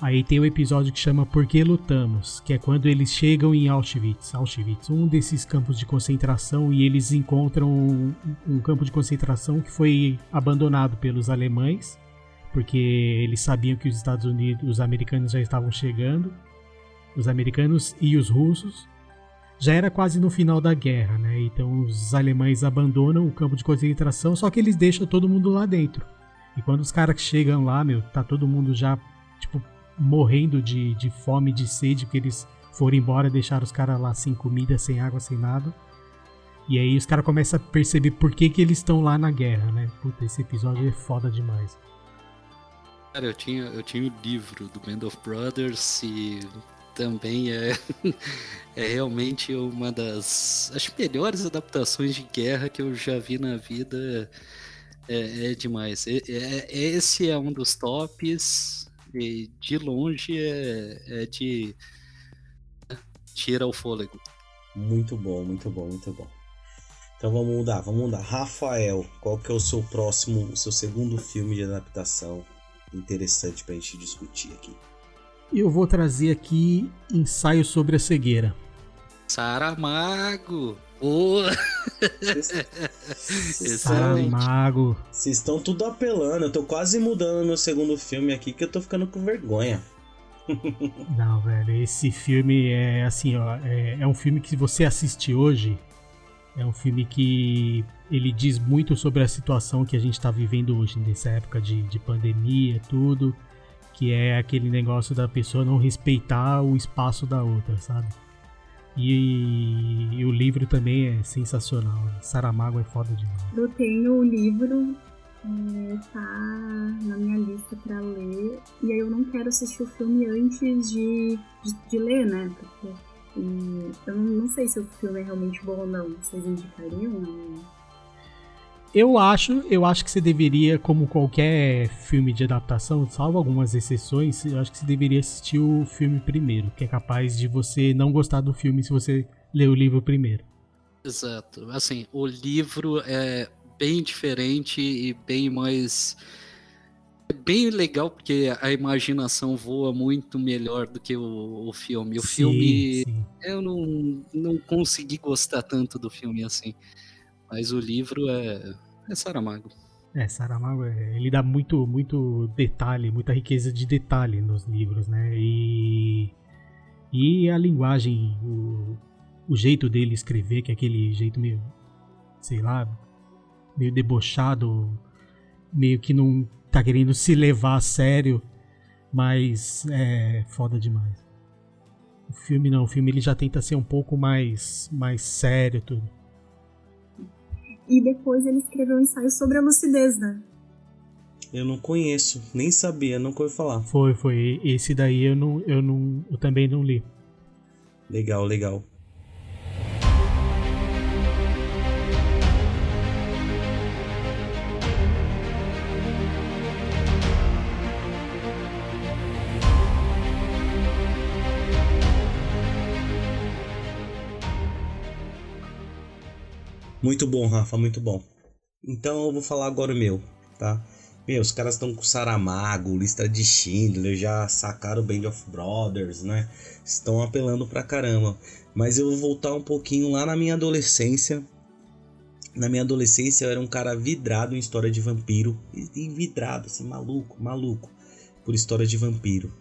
S3: Aí tem o um episódio que chama Por que Lutamos, que é quando eles chegam em Auschwitz, Auschwitz, um desses campos de concentração, e eles encontram um, um campo de concentração que foi abandonado pelos alemães, porque eles sabiam que os Estados Unidos, os americanos já estavam chegando, os americanos e os russos. Já era quase no final da guerra, né? Então os alemães abandonam o campo de concentração, só que eles deixam todo mundo lá dentro. E quando os caras chegam lá, meu, tá todo mundo já, tipo, morrendo de, de fome, de sede, porque eles foram embora, deixaram os caras lá sem comida, sem água, sem nada. E aí os caras começam a perceber por que, que eles estão lá na guerra, né? Puta, esse episódio é foda demais.
S2: Cara, eu tinha, eu tinha o livro do Band of Brothers e também é, é realmente uma das as melhores adaptações de guerra que eu já vi na vida. É, é demais. É, é, esse é um dos tops e de longe é, é de tira o fôlego.
S1: Muito bom, muito bom, muito bom. Então vamos mudar, vamos mudar. Rafael, qual que é o seu próximo, o seu segundo filme de adaptação interessante pra gente discutir aqui?
S3: Eu vou trazer aqui ensaio sobre a cegueira.
S2: Saramago! Boa!
S3: Saramago.
S1: Vocês estão tudo apelando. Eu tô quase mudando meu segundo filme aqui que eu tô ficando com vergonha.
S3: Não, velho, esse filme é assim, ó. É, é um filme que você assiste hoje. É um filme que ele diz muito sobre a situação que a gente está vivendo hoje, nessa época de, de pandemia, tudo. Que é aquele negócio da pessoa não respeitar o espaço da outra, sabe? E, e, o livro também é sensacional. Né? Saramago é foda demais.
S4: Eu tenho o livro, é, tá na minha lista pra ler. E aí eu não quero assistir o filme antes de, de, de ler, né? Porque e, eu não, não, sei se o filme é realmente bom ou não. Vocês indicariam?
S3: Eu acho, eu acho que você deveria, como qualquer filme de adaptação, salvo algumas exceções, eu acho que você deveria assistir o filme primeiro, que é capaz de você não gostar do filme se você ler o livro primeiro.
S2: Exato. Assim, o livro é bem diferente e bem mais é bem legal porque a imaginação voa muito melhor do que o, o filme. O sim, filme sim. eu não, não consegui gostar tanto do filme assim. Mas o livro é é Saramago.
S3: É, Saramago, é, ele dá muito, muito detalhe, muita riqueza de detalhe nos livros, né? E, e a linguagem, o, o jeito dele escrever, que é aquele jeito meio, sei lá, meio debochado, meio que não tá querendo se levar a sério, mas é foda demais. O filme não, o filme ele já tenta ser um pouco mais, mais sério tudo.
S4: E depois ele escreveu um ensaio sobre a lucidez, né?
S1: Eu não conheço, nem sabia, nunca ouvi falar.
S3: Foi, foi. Esse daí eu não, eu não, eu também não li.
S1: Legal, legal. Muito bom, Rafa, muito bom. Então eu vou falar agora o meu, tá? Meu, os caras estão com Saramago, lista de Schindler, já sacaram Band of Brothers, né? Estão apelando pra caramba. Mas eu vou voltar um pouquinho lá na minha adolescência. Na minha adolescência eu era um cara vidrado em história de vampiro. E vidrado, assim, maluco, maluco. Por história de vampiro.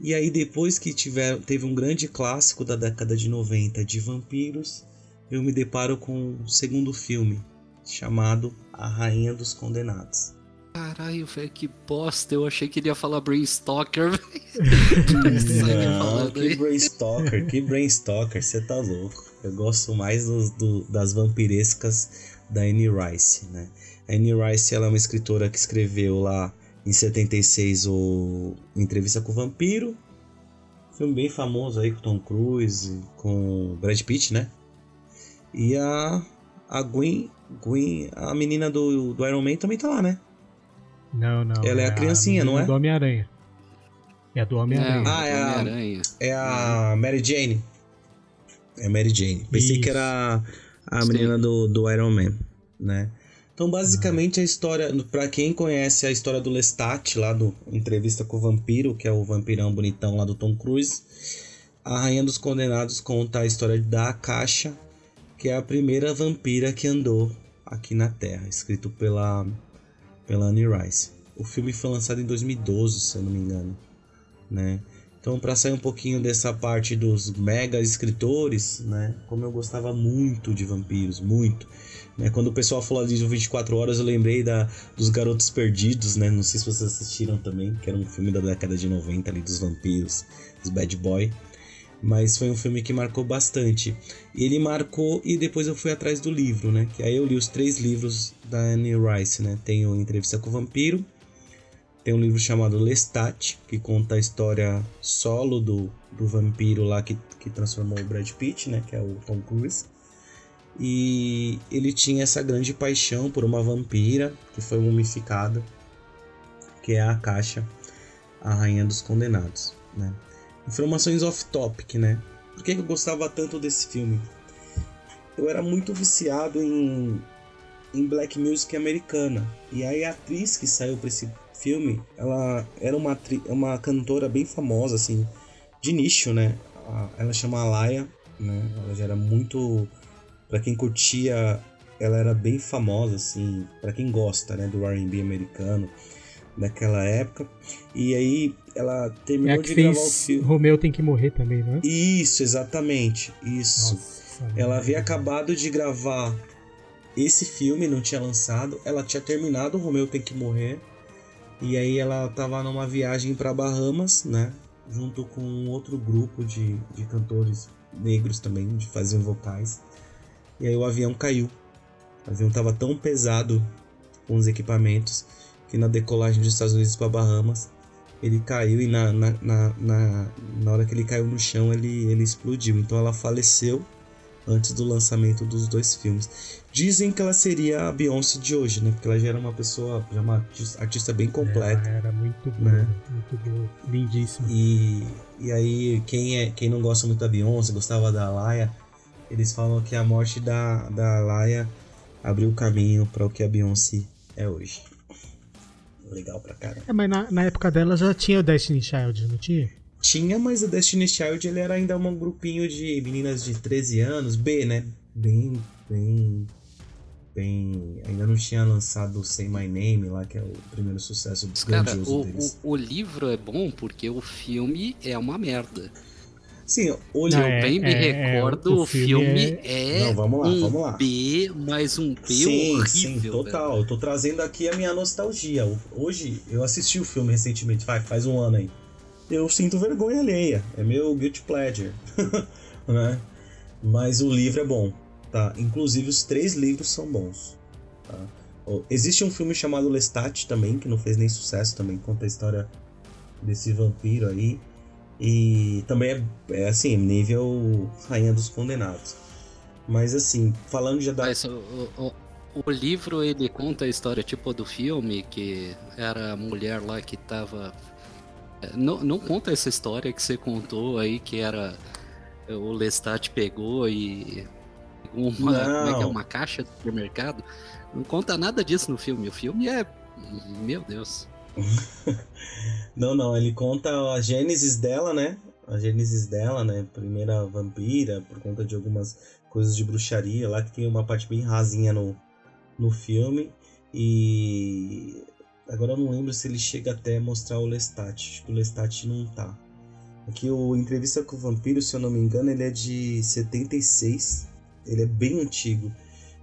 S1: E aí depois que tiver, teve um grande clássico da década de 90 de vampiros eu me deparo com o segundo filme, chamado A Rainha dos Condenados.
S2: Caralho, velho, que bosta. Eu achei que ele ia falar Brainstalker.
S1: Não, que Brainstalker, que Brainstalker, você tá louco. Eu gosto mais do, do, das vampirescas da Anne Rice, né? A Anne Rice ela é uma escritora que escreveu lá em 76 o Entrevista com o Vampiro, Filme bem famoso aí com Tom Cruise, com Brad Pitt, né? E a, a Gwen, Gwen, a menina do, do Iron Man também tá lá, né?
S3: Não, não.
S1: Ela é, a criancinha,
S3: menina
S1: não é?
S3: Do Homem-Aranha. É a do Homem-Aranha.
S1: Ah, é a,
S2: Homem-Aranha.
S1: é a Mary Jane. É a Mary Jane. Pensei
S3: Isso.
S1: que era a menina do, do Iron Man, né? Então, basicamente, a história, pra quem conhece a história do Lestat, lá do Entrevista com o Vampiro, que é o vampirão bonitão lá do Tom Cruise, a Rainha dos Condenados conta a história da Akasha, que é a primeira vampira que andou aqui na Terra, escrito pela, pela Anne Rice. O filme foi lançado em 2012, se eu não me engano, né? Então, para sair um pouquinho dessa parte dos mega escritores, né? Como eu gostava muito de vampiros, muito. Né? Quando o pessoal falou de 24 horas, eu lembrei da, dos Garotos Perdidos, né? Não sei se vocês assistiram também, que era um filme da década de 90 ali dos vampiros, dos Bad Boy. Mas foi um filme que marcou bastante. Ele marcou e depois eu fui atrás do livro, né? Que aí eu li os três livros da Anne Rice, né? Tem o Entrevista com o Vampiro, tem um livro chamado Lestat, que conta a história solo do, do vampiro lá que, que transformou o Brad Pitt, né? Que é o Tom Cruise. E ele tinha essa grande paixão por uma vampira que foi mumificada, que é a Caixa, a Rainha dos Condenados, né? Informações off-topic, né? Por que eu gostava tanto desse filme? Eu era muito viciado em, em black music americana. E aí a atriz que saiu pra esse filme, ela era uma, uma cantora bem famosa, assim, de nicho, né? Ela chama Alaya, né? Ela já era muito... Pra quem curtia, ela era bem famosa, assim, pra quem gosta, né? Do R&B americano daquela época. E aí ela
S3: É
S1: terminou
S3: que
S1: de gravar o filme.
S3: Romeu tem que morrer também, não é?
S1: Isso, exatamente. Isso.
S3: Nossa,
S1: Ela havia acabado de gravar esse filme, não tinha lançado. Ela tinha terminado o Romeu Tem Que Morrer. E aí ela tava numa viagem para Bahamas, né? Junto com um outro grupo de, de cantores negros também, de faziam vocais. E aí o avião caiu. O avião tava tão pesado com os equipamentos que na decolagem dos Estados Unidos para Bahamas ele caiu e na, na, na, na, na hora que ele caiu no chão ele, ele explodiu. Então ela faleceu antes do lançamento dos dois filmes. Dizem que ela seria a Beyoncé de hoje, né? Porque ela já era uma pessoa, já uma artista, bem completa.
S3: Ela era muito boa,
S1: Né?
S3: muito boa. Lindíssima.
S1: E, e aí, quem, é, quem não gosta muito da Beyoncé, gostava da Laia, eles falam que a morte da, da Laia abriu o caminho para o que a Beyoncé é hoje. Legal pra caramba.
S3: É, mas na, na época dela já tinha o Destiny Child, não tinha?
S1: Tinha, mas o Destiny Child ele era ainda um grupinho de meninas de 13 anos, B, né? Bem, bem, bem. Ainda não tinha lançado o Say My Name lá, que é o primeiro sucesso
S2: Cara,
S1: grandioso
S2: o,
S1: deles.
S2: o, o livro é bom porque o filme é uma merda.
S1: Sim, o
S2: Se
S3: Não,
S2: eu
S3: é-
S2: bem me
S3: é- é,
S2: recordo,
S3: o
S2: o
S3: filme
S2: filme é,
S1: Não, vamos lá,
S2: um
S1: vamos lá.
S2: B, mas um B
S1: Sim,
S2: horrível.
S1: sim,
S2: velho.
S1: total. Eu tô trazendo aqui a minha nostalgia. Hoje, eu assisti o filme recentemente, faz, faz um ano aí. Eu sinto vergonha alheia. É meu guilty pleasure. né? Mas o livro é bom, tá? Inclusive, os três livros são bons. Tá? Existe um filme chamado Lestat também, que não fez nem sucesso também. Conta a história desse vampiro aí. E também é, é assim, nível Rainha dos Condenados. Mas assim, falando já da.
S2: Mas o, o, o livro ele conta a história tipo do filme, que era a mulher lá que tava. É, Não, não conta essa história que você contou aí, que era. O Lestat pegou e. pegou Uma, como é que é? Uma caixa do supermercado. Não conta nada disso no filme. O filme é. Meu Deus.
S1: Não, não, ele conta a gênesis dela, né? A gênesis dela, né? Primeira vampira, por conta de algumas coisas de bruxaria lá, que tem uma parte bem rasinha no, no filme. E agora eu não lembro se ele chega até mostrar o Lestat. Acho que o Lestat não tá. Aqui o Entrevista com o Vampiro, se eu não me engano, ele é de 76. Ele é bem antigo.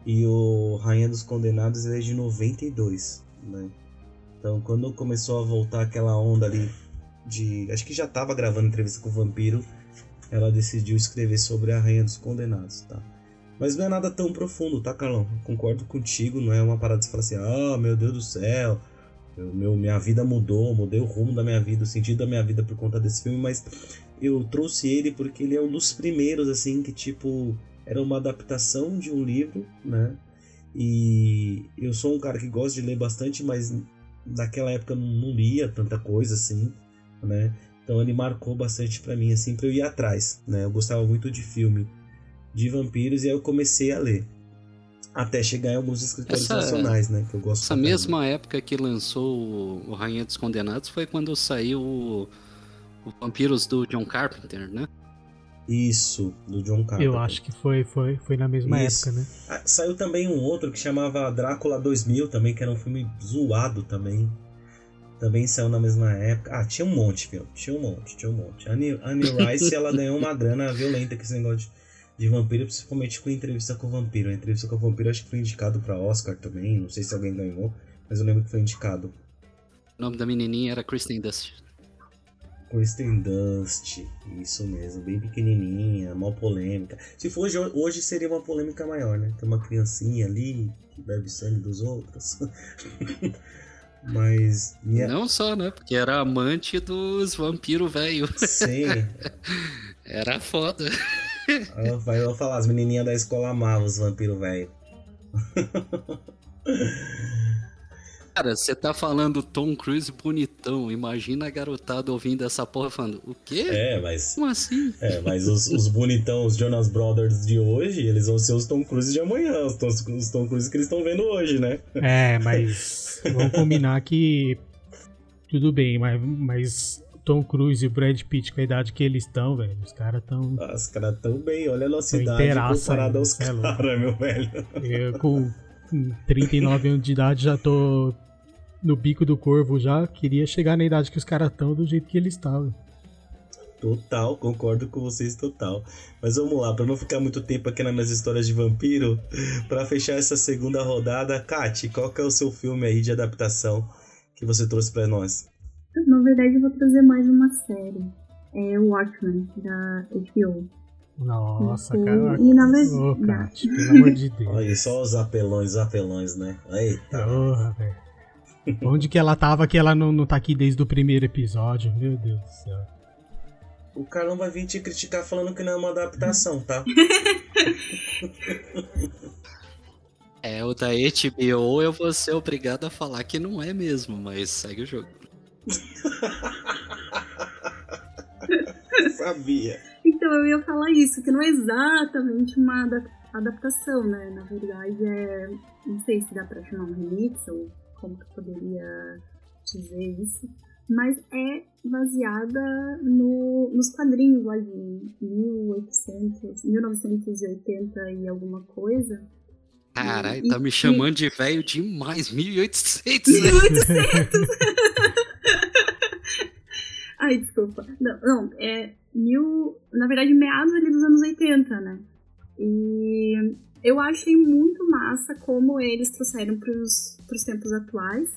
S1: E o Rainha dos Condenados é de 92, né? Então, quando começou a voltar aquela onda ali de. Acho que já tava gravando entrevista com o vampiro. Ela decidiu escrever sobre a Rainha dos Condenados, tá? Mas não é nada tão profundo, tá, Carlão? Eu concordo contigo, não é uma parada de falar assim, ah, meu Deus do céu, Eu, meu, minha vida mudou, mudei o rumo da minha vida, o sentido da minha vida por conta desse filme, mas eu trouxe ele porque ele é um dos primeiros, assim, que tipo, era uma adaptação de um livro, né? E eu sou um cara que gosta de ler bastante, mas naquela época não lia tanta coisa assim, né? Então ele marcou bastante para mim, assim, pra eu ir atrás, né? Eu gostava muito de filme de vampiros e aí eu comecei a ler. Até chegar em alguns escritores
S2: Essa-
S1: nacionais, né? Que eu gosto
S2: Essa mesma época que lançou o- o Rainha dos Condenados foi quando saiu o, o Vampiros do John Carpenter, né?
S1: Isso, do John Carpenter.
S3: Eu acho que foi, foi, foi na mesma
S1: Isso.
S3: época, né?
S1: Ah, saiu também um outro que chamava Drácula 2000 também, que era um filme zoado também. Também saiu na mesma época. Ah, tinha um monte, meu. Tinha um monte, tinha um monte. A Annie, Annie Rice, ela ganhou uma grana violenta com esse negócio de, de vampiro, principalmente com entrevista com o vampiro. A entrevista com o vampiro acho que foi indicado pra Oscar também. Não sei se alguém ganhou, mas eu lembro que foi indicado.
S2: O nome da menininha era Kristen Dust.
S1: Kristen Dust, isso mesmo, bem pequenininha, mal polêmica. Se for hoje, hoje seria uma polêmica maior, né? Tem uma criancinha ali que bebe sangue dos outros. Mas minha,
S2: Não só, né? Porque era amante dos vampiros velho.
S1: sim,
S2: Era foda.
S1: vai ela falar, as menininhas da escola amavam os vampiros velho.
S2: Cara, você tá falando Tom Cruise bonitão. Imagina a garotada ouvindo essa porra falando: O quê?
S1: É, mas
S2: Como assim?
S1: é, mas os, os bonitão, os Jonas Brothers de hoje, eles vão ser os Tom Cruise de amanhã, os Tom, os Tom Cruise que eles estão vendo hoje, né?
S3: É, mas vamos combinar que tudo bem, mas, mas Tom Cruise e o Brad Pitt com a idade que eles estão, velho, os caras estão
S1: Ah, Os caras tão bem, olha a nossa
S3: Tão
S1: idade comparada aos
S3: é
S1: caras, meu velho.
S3: eu com 39 anos de idade já tô no bico do corvo já, queria chegar na idade que os caras estão do jeito que eles estavam.
S1: Total, concordo com vocês total. Mas vamos lá, pra não ficar muito tempo aqui nas minhas histórias de vampiro, pra fechar essa segunda rodada, Kati, qual que é o seu filme aí de adaptação que você trouxe pra nós?
S4: Na verdade, eu vou trazer mais uma série. É o Watchmen, da HBO.
S3: Nossa,
S4: E-
S3: cara.
S4: e na verdade-
S3: Kat, pelo amor de Deus.
S1: Olha, só os apelões, os apelões, né? Eita.
S3: Porra, velho. Onde que ela tava que ela não, não tá aqui desde o primeiro episódio? Meu Deus do céu.
S1: O Carlão vai vir te criticar falando que não é uma adaptação, tá?
S2: É, o da HBO eu vou ser obrigado a falar que não é mesmo, mas segue o jogo.
S1: Sabia.
S4: Então, eu ia falar isso, que não é exatamente uma ada- adaptação, né? Na verdade, é. Não sei se dá pra chamar um remix ou como que eu poderia dizer isso. Mas é baseada no, nos quadrinhos lá de 1800, 1980 e alguma coisa.
S2: Caralho,
S4: E-
S2: tá me
S4: e-
S2: chamando de velho demais. 1800, né?
S4: 1800! Ai, desculpa. Não, não, é mil. Na verdade, meados ali dos anos 80, né? E eu achei muito massa como eles trouxeram pros, pros tempos atuais,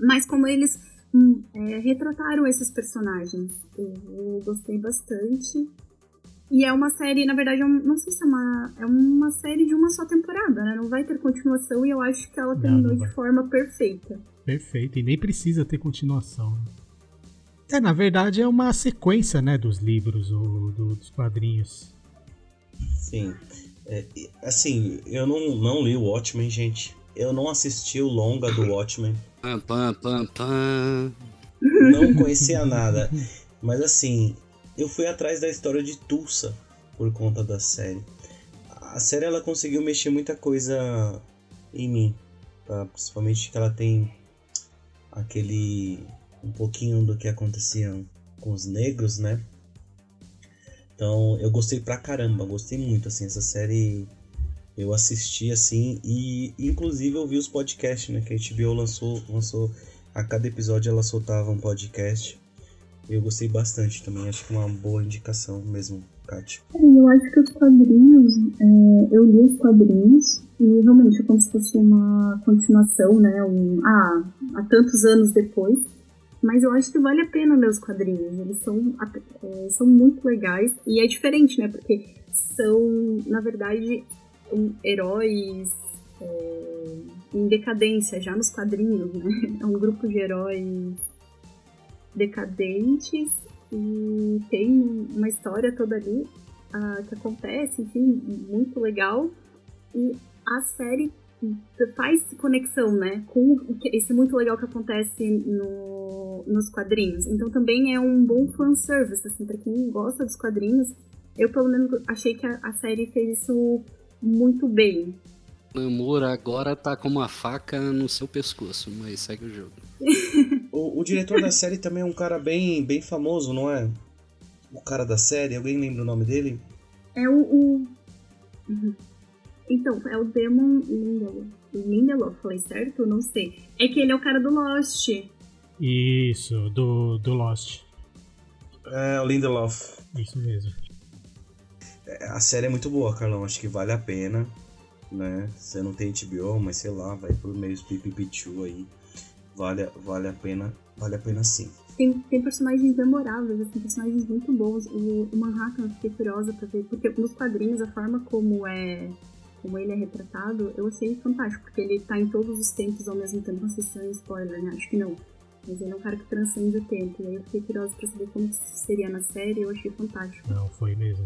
S4: mas como eles hum, é, retrataram esses personagens. Eu gostei bastante. E é uma série, na verdade, é não sei se é uma. É uma série de uma só temporada, né? Não vai ter continuação e eu acho que ela terminou
S3: não
S4: de forma perfeita.
S3: Perfeito, e nem precisa ter continuação. É, na verdade é uma sequência, né, dos livros, ou do- dos quadrinhos.
S1: Sim. É, assim, eu não, não li o Watchmen, gente. Eu não assisti o longa do Watchmen.
S2: Pam, pam, pam, pam.
S1: Não conhecia nada. Mas assim, eu fui atrás da história de Tulsa por conta da série. A série ela conseguiu mexer muita coisa em mim. Tá? Principalmente que ela tem aquele. um pouquinho do que acontecia com os negros, né? Então eu gostei pra caramba, gostei muito assim, essa série eu assisti assim e inclusive eu vi os podcasts, né, que a HBO lançou, lançou a cada episódio ela soltava um podcast. Eu gostei bastante também, acho que é uma boa indicação mesmo, Kátia.
S4: É, Eu acho que os quadrinhos, é, eu li os quadrinhos e realmente é como se fosse uma continuação, né? Um, ah, há tantos anos depois. Mas eu acho que vale a pena ler os quadrinhos. Eles são, é, são muito legais. E é diferente, né? Porque são, na verdade, um, heróis. é, em decadência, já nos quadrinhos, né? É um grupo de heróis decadentes e tem uma história toda ali uh, que acontece, enfim, muito legal. E a série faz conexão, né, com esse muito legal que acontece no, nos quadrinhos. Então também é um bom fanservice, assim, pra quem gosta dos quadrinhos. Eu, pelo menos, achei que a, a série fez isso muito bem.
S2: Namor agora tá com uma faca no seu pescoço, mas segue o jogo.
S1: o, o, diretor da série também é um cara bem, bem famoso, não é? O cara da série, alguém lembra o nome dele?
S4: É o. o... Uhum. Então, é o Demon Lindelof. Lindelof, falei certo? Não sei. É que ele é o cara do Lost.
S3: Isso, do, do Lost.
S1: É, o Lindelof.
S3: Isso mesmo.
S1: É, a série é muito boa, Carlão. Acho que vale a pena. Né? Você não tem HBO, mas sei lá, vai por meio do Pipipichu aí. Vale, vale a pena. Vale a pena sim.
S4: Tem, tem personagens memoráveis, assim, personagens muito bons. O, o Manhattan, eu fiquei curiosa pra ver, porque nos quadrinhos a forma como é como ele é retratado, eu achei fantástico, porque ele tá em todos os tempos ao mesmo tempo. Não sei se é um spoiler, né? Acho que não. Mas ele é um cara que transcende o tempo. E aí eu fiquei curiosa pra saber como seria na série e eu achei fantástico.
S3: Não, foi mesmo.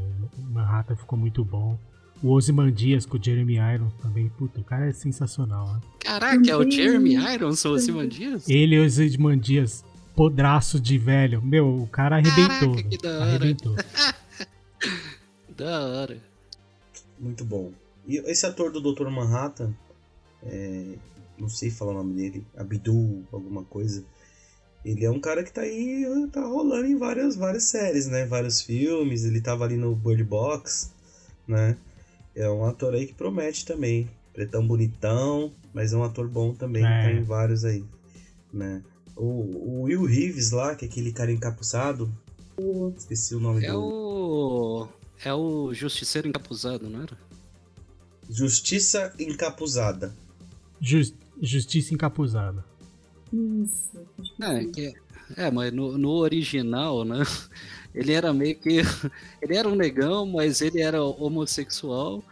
S3: Manhattan ficou muito bom. O Ozymandias com o Jeremy Irons também. Puta, o cara é sensacional, né?
S2: Caraca, é o Jeremy Irons o Ozymandias?
S3: Ele e o Ozymandias, podraço de velho. Meu, o cara arrebentou.
S2: Caraca, que da hora.
S3: Arrebentou.
S2: da hora.
S1: Muito bom. E esse ator do Dr. Manhattan, é, não sei falar o nome dele, Abdul, alguma coisa. Ele é um cara que tá aí, tá rolando em várias, várias séries, né? Vários filmes, ele tava ali no Bird Box, né? É um ator aí que promete também. Pretão bonitão, mas é um ator bom também, é. tá em vários aí, né? O, o Will Reeves lá, que é aquele cara encapuçado, esqueci o nome
S2: é
S1: do...
S2: O... É o Justiceiro Encapuzado, não era?
S1: Justiça encapuzada.
S3: Just, justiça encapuzada.
S4: Isso.
S2: É, que, é mas no, no, original, né? Ele era meio que. Ele era um negão, mas ele era homossexual.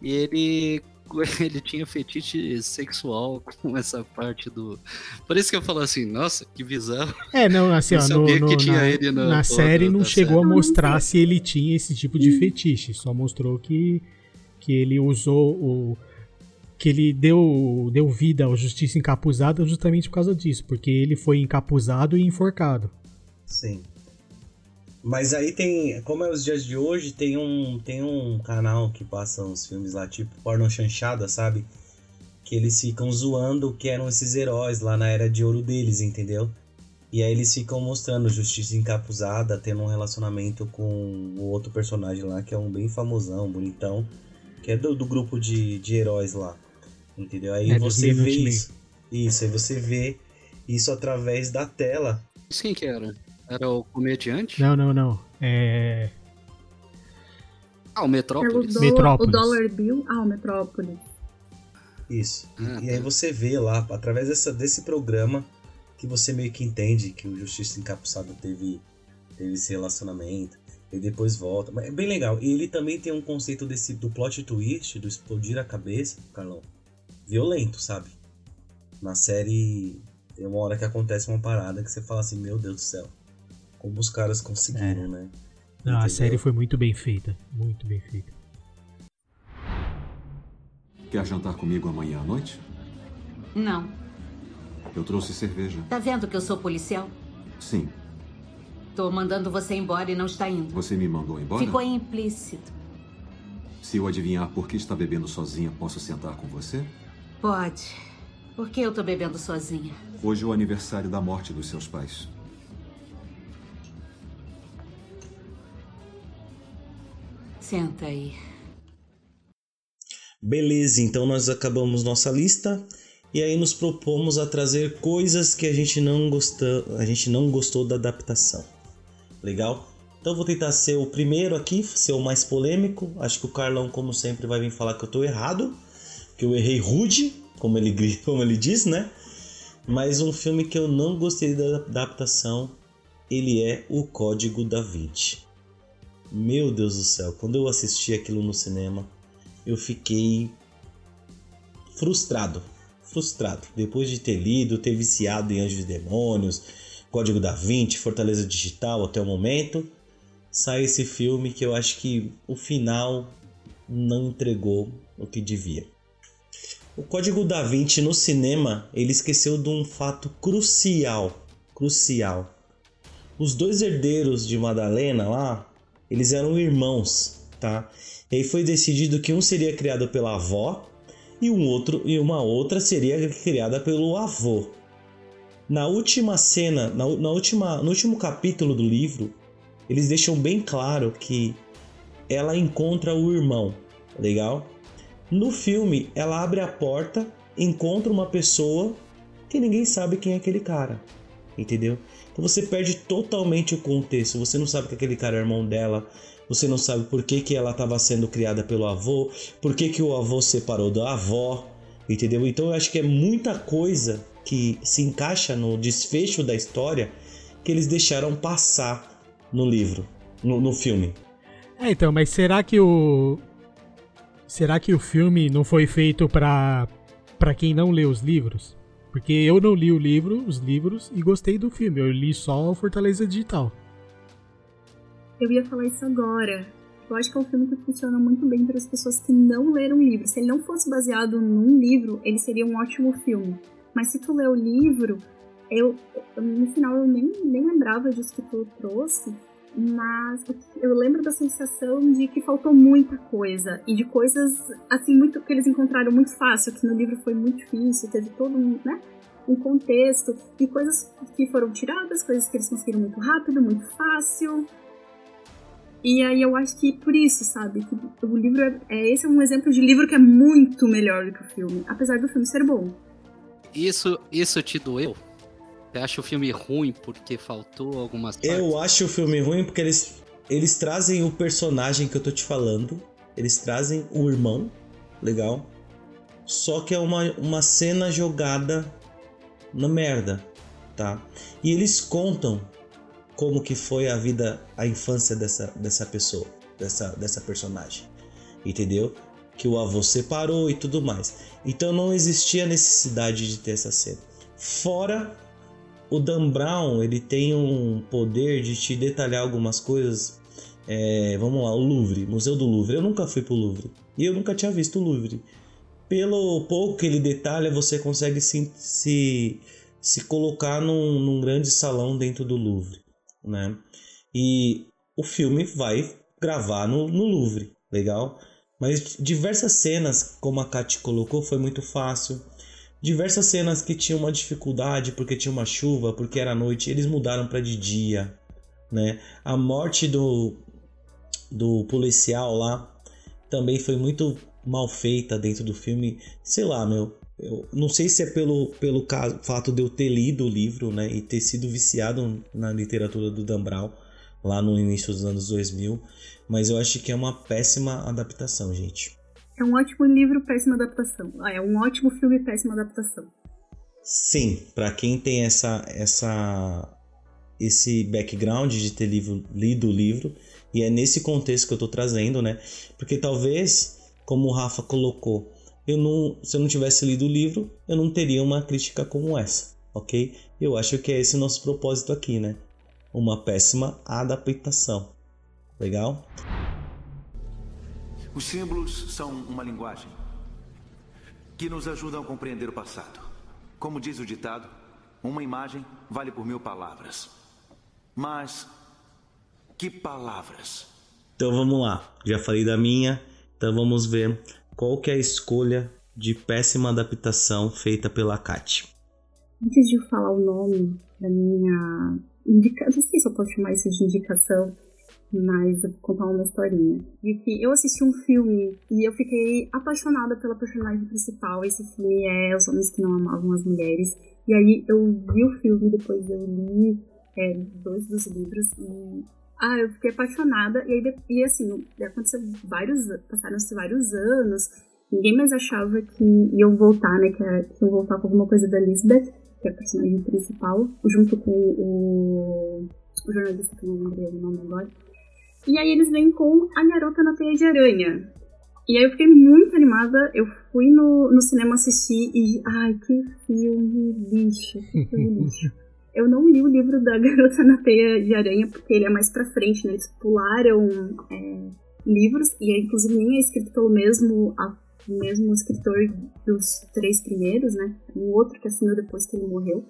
S2: E ele. Ele tinha fetiche sexual com essa parte do. Por isso que eu falo assim, nossa, que bizarro.
S3: É, não, assim, ó, no, no, na, na série não chegou série. a mostrar se ele tinha esse tipo de fetiche. Só mostrou que que ele usou o que ele deu, deu vida ao Justiça Encapuzada justamente por causa disso, porque ele foi encapuzado e enforcado.
S1: Sim. Mas aí tem, como é os dias de hoje, tem um, tem um canal que passa uns filmes lá, tipo porno chanchada, sabe? Que eles ficam zoando que eram esses heróis lá na era de ouro deles, entendeu? E aí eles ficam mostrando Justiça Encapuzada tendo um relacionamento com o outro personagem lá, que é um bem famosão, bonitão que é do, do grupo de, de heróis lá. Entendeu? Aí é, você vê isso. Isso, aí você vê isso através da tela.
S2: Quem que era? Era o comediante?
S3: Não, não, não. É.
S2: Ah, o Metrópolis.
S4: Do...
S3: Metrópolis.
S4: O Dollar Bill. Ah, o Metrópolis.
S1: Isso. Ah, e, tá. aí você vê lá, através dessa, desse programa, que você meio que entende que o Justiça Encapuçado teve, teve esse relacionamento. E depois volta. Mas é bem legal. E ele também tem um conceito desse do plot twist, do explodir a cabeça, Carlão. Violento, sabe? Na série tem uma hora que acontece uma parada que você fala assim, meu Deus do céu. Como os caras conseguiram, é. né?
S3: Não, a série foi muito bem feita. Muito bem feita.
S10: Quer jantar comigo amanhã à noite?
S11: Não.
S10: Eu trouxe cerveja.
S11: Tá vendo que eu sou policial?
S10: Sim.
S11: Tô mandando você embora e não está indo.
S10: Você me mandou embora?
S11: Ficou implícito.
S10: Se eu adivinhar por que está bebendo sozinha, posso sentar com você?
S11: Pode. Por que eu tô bebendo sozinha?
S10: Hoje é o aniversário da morte dos seus pais.
S11: Senta aí.
S1: Beleza, então nós acabamos nossa lista e aí nos propomos a trazer coisas que a gente não gostou, a gente não gostou da adaptação. Legal? Então vou tentar ser o primeiro aqui, ser o mais polêmico. Acho que o Carlão, como sempre, vai vir falar que eu tô errado, que eu errei rude, como ele, como ele diz, né? Mas um filme que eu não gostei da adaptação, ele é O Código da Vinci. Meu Deus do céu, quando eu assisti aquilo no cinema, eu fiquei frustrado. frustrado. Depois de ter lido, ter viciado em Anjos e Demônios, Código da Vinci, Fortaleza Digital até o momento, sai esse filme que eu acho que o final não entregou o que devia. O Código da Vinci no cinema, ele esqueceu de um fato crucial, crucial. Os dois herdeiros de Madalena lá, eles eram irmãos, tá? E aí foi decidido que um seria criado pela avó e um outro e uma outra seria criada pelo avô. Na última cena, na, na última, no último capítulo do livro, eles deixam bem claro que ela encontra o irmão, legal? No filme, ela abre a porta, encontra uma pessoa que ninguém sabe quem é aquele cara, entendeu? Então você perde totalmente o contexto. Você não sabe que aquele cara é irmão dela, você não sabe por que, que ela estava sendo criada pelo avô, por que, que o avô separou da avó, entendeu? Então eu acho que é muita coisa que se encaixa no desfecho da história que eles deixaram passar no livro, no, no filme.
S3: É, então, mas será que o. Será que o filme não foi feito para para quem não lê os livros? Porque eu não li o livro, os livros e gostei do filme. Eu li só o Fortaleza Digital.
S4: Eu ia falar isso agora. Eu acho que é um filme que funciona muito bem para as pessoas que não leram o livro. Se ele não fosse baseado num livro, ele seria um ótimo filme. Mas se tu lê o livro, eu, no final eu nem, nem lembrava disso que tu trouxe, mas eu lembro da sensação de que faltou muita coisa e de coisas assim muito que eles encontraram muito fácil, que no livro foi muito difícil, teve todo um, né, um contexto e coisas que foram tiradas, coisas que eles conseguiram muito rápido, muito fácil. E aí eu acho que por isso, sabe, que o livro é, é esse é um exemplo de livro que é muito melhor do que o filme, apesar do filme ser bom.
S2: Isso, isso te doeu? Você acha o filme ruim porque faltou algumas partes?
S1: Eu acho o filme ruim porque eles, eles trazem o personagem que eu tô te falando. Eles trazem o irmão, legal. Só que é uma, uma cena jogada na merda, tá? E eles contam como que foi a vida, a infância dessa, dessa pessoa, dessa, dessa personagem, entendeu? Que o avô separou e tudo mais. Então não existia necessidade de ter essa cena. Fora o Dan Brown, ele tem um poder de te detalhar algumas coisas. É, vamos lá, o Louvre, Museu do Louvre. Eu nunca fui pro Louvre e eu nunca tinha visto o Louvre. Pelo pouco que ele detalha, você consegue se, se, se colocar num, num grande salão dentro do Louvre né? E o filme vai gravar no, no Louvre, legal? Mas diversas cenas, como a Kat colocou, foi muito fácil. Diversas cenas que tinham uma dificuldade porque tinha uma chuva, porque era noite, eles mudaram para de dia, né? A morte do do policial lá também foi muito mal feita dentro do filme. Sei lá, meu, eu não sei se é pelo, pelo caso, fato de eu ter lido o livro, né, e ter sido viciado na literatura do Dan Brown lá no início dos anos 2000, mas eu acho que é uma péssima adaptação, gente.
S4: É um ótimo livro, péssima adaptação. Ah, é um ótimo filme, péssima adaptação.
S1: Sim, para quem tem essa essa esse background de ter livro, lido o livro, e é nesse contexto que eu tô trazendo, né? Porque talvez, como o Rafa colocou, eu não, se eu não tivesse lido o livro, eu não teria uma crítica como essa, ok? Eu acho que é esse nosso propósito aqui, né? Uma péssima adaptação. Legal?
S6: Os símbolos são uma linguagem que nos ajudam a compreender o passado. Como diz o ditado, uma imagem vale por mil palavras. Mas que palavras?
S1: Então vamos lá. Já falei da minha, então vamos ver qual que é a escolha de péssima adaptação feita pela Kat?
S4: Antes de falar o nome da minha indicação, não sei se eu posso chamar isso de indicação, mas eu vou contar uma historinha. De que eu assisti um filme e eu fiquei apaixonada pela personagem principal. Esse filme é Os Homens que Não Amavam as Mulheres. E aí eu vi o filme, depois eu li é, dois dos livros e ah, eu fiquei apaixonada. E aí, e assim, aconteceu vários, passaram-se vários anos. Ninguém mais achava que iam voltar, né? Que, iam voltar com alguma coisa da Elizabeth, que é a personagem principal, junto com o, o jornalista que eu não lembrei o nome agora. E aí eles vêm com a garota na teia de aranha. E aí eu fiquei muito animada. Eu fui no, no cinema assistir e. Ai, que filme lixo. Que filme lixo. Eu não li o livro da Garota na Teia de Aranha, porque ele é mais pra frente, né? Eles pularam é, livros, e é, inclusive nem é escrito pelo mesmo, a, mesmo escritor dos três primeiros, né? Um outro que assinou depois que ele morreu.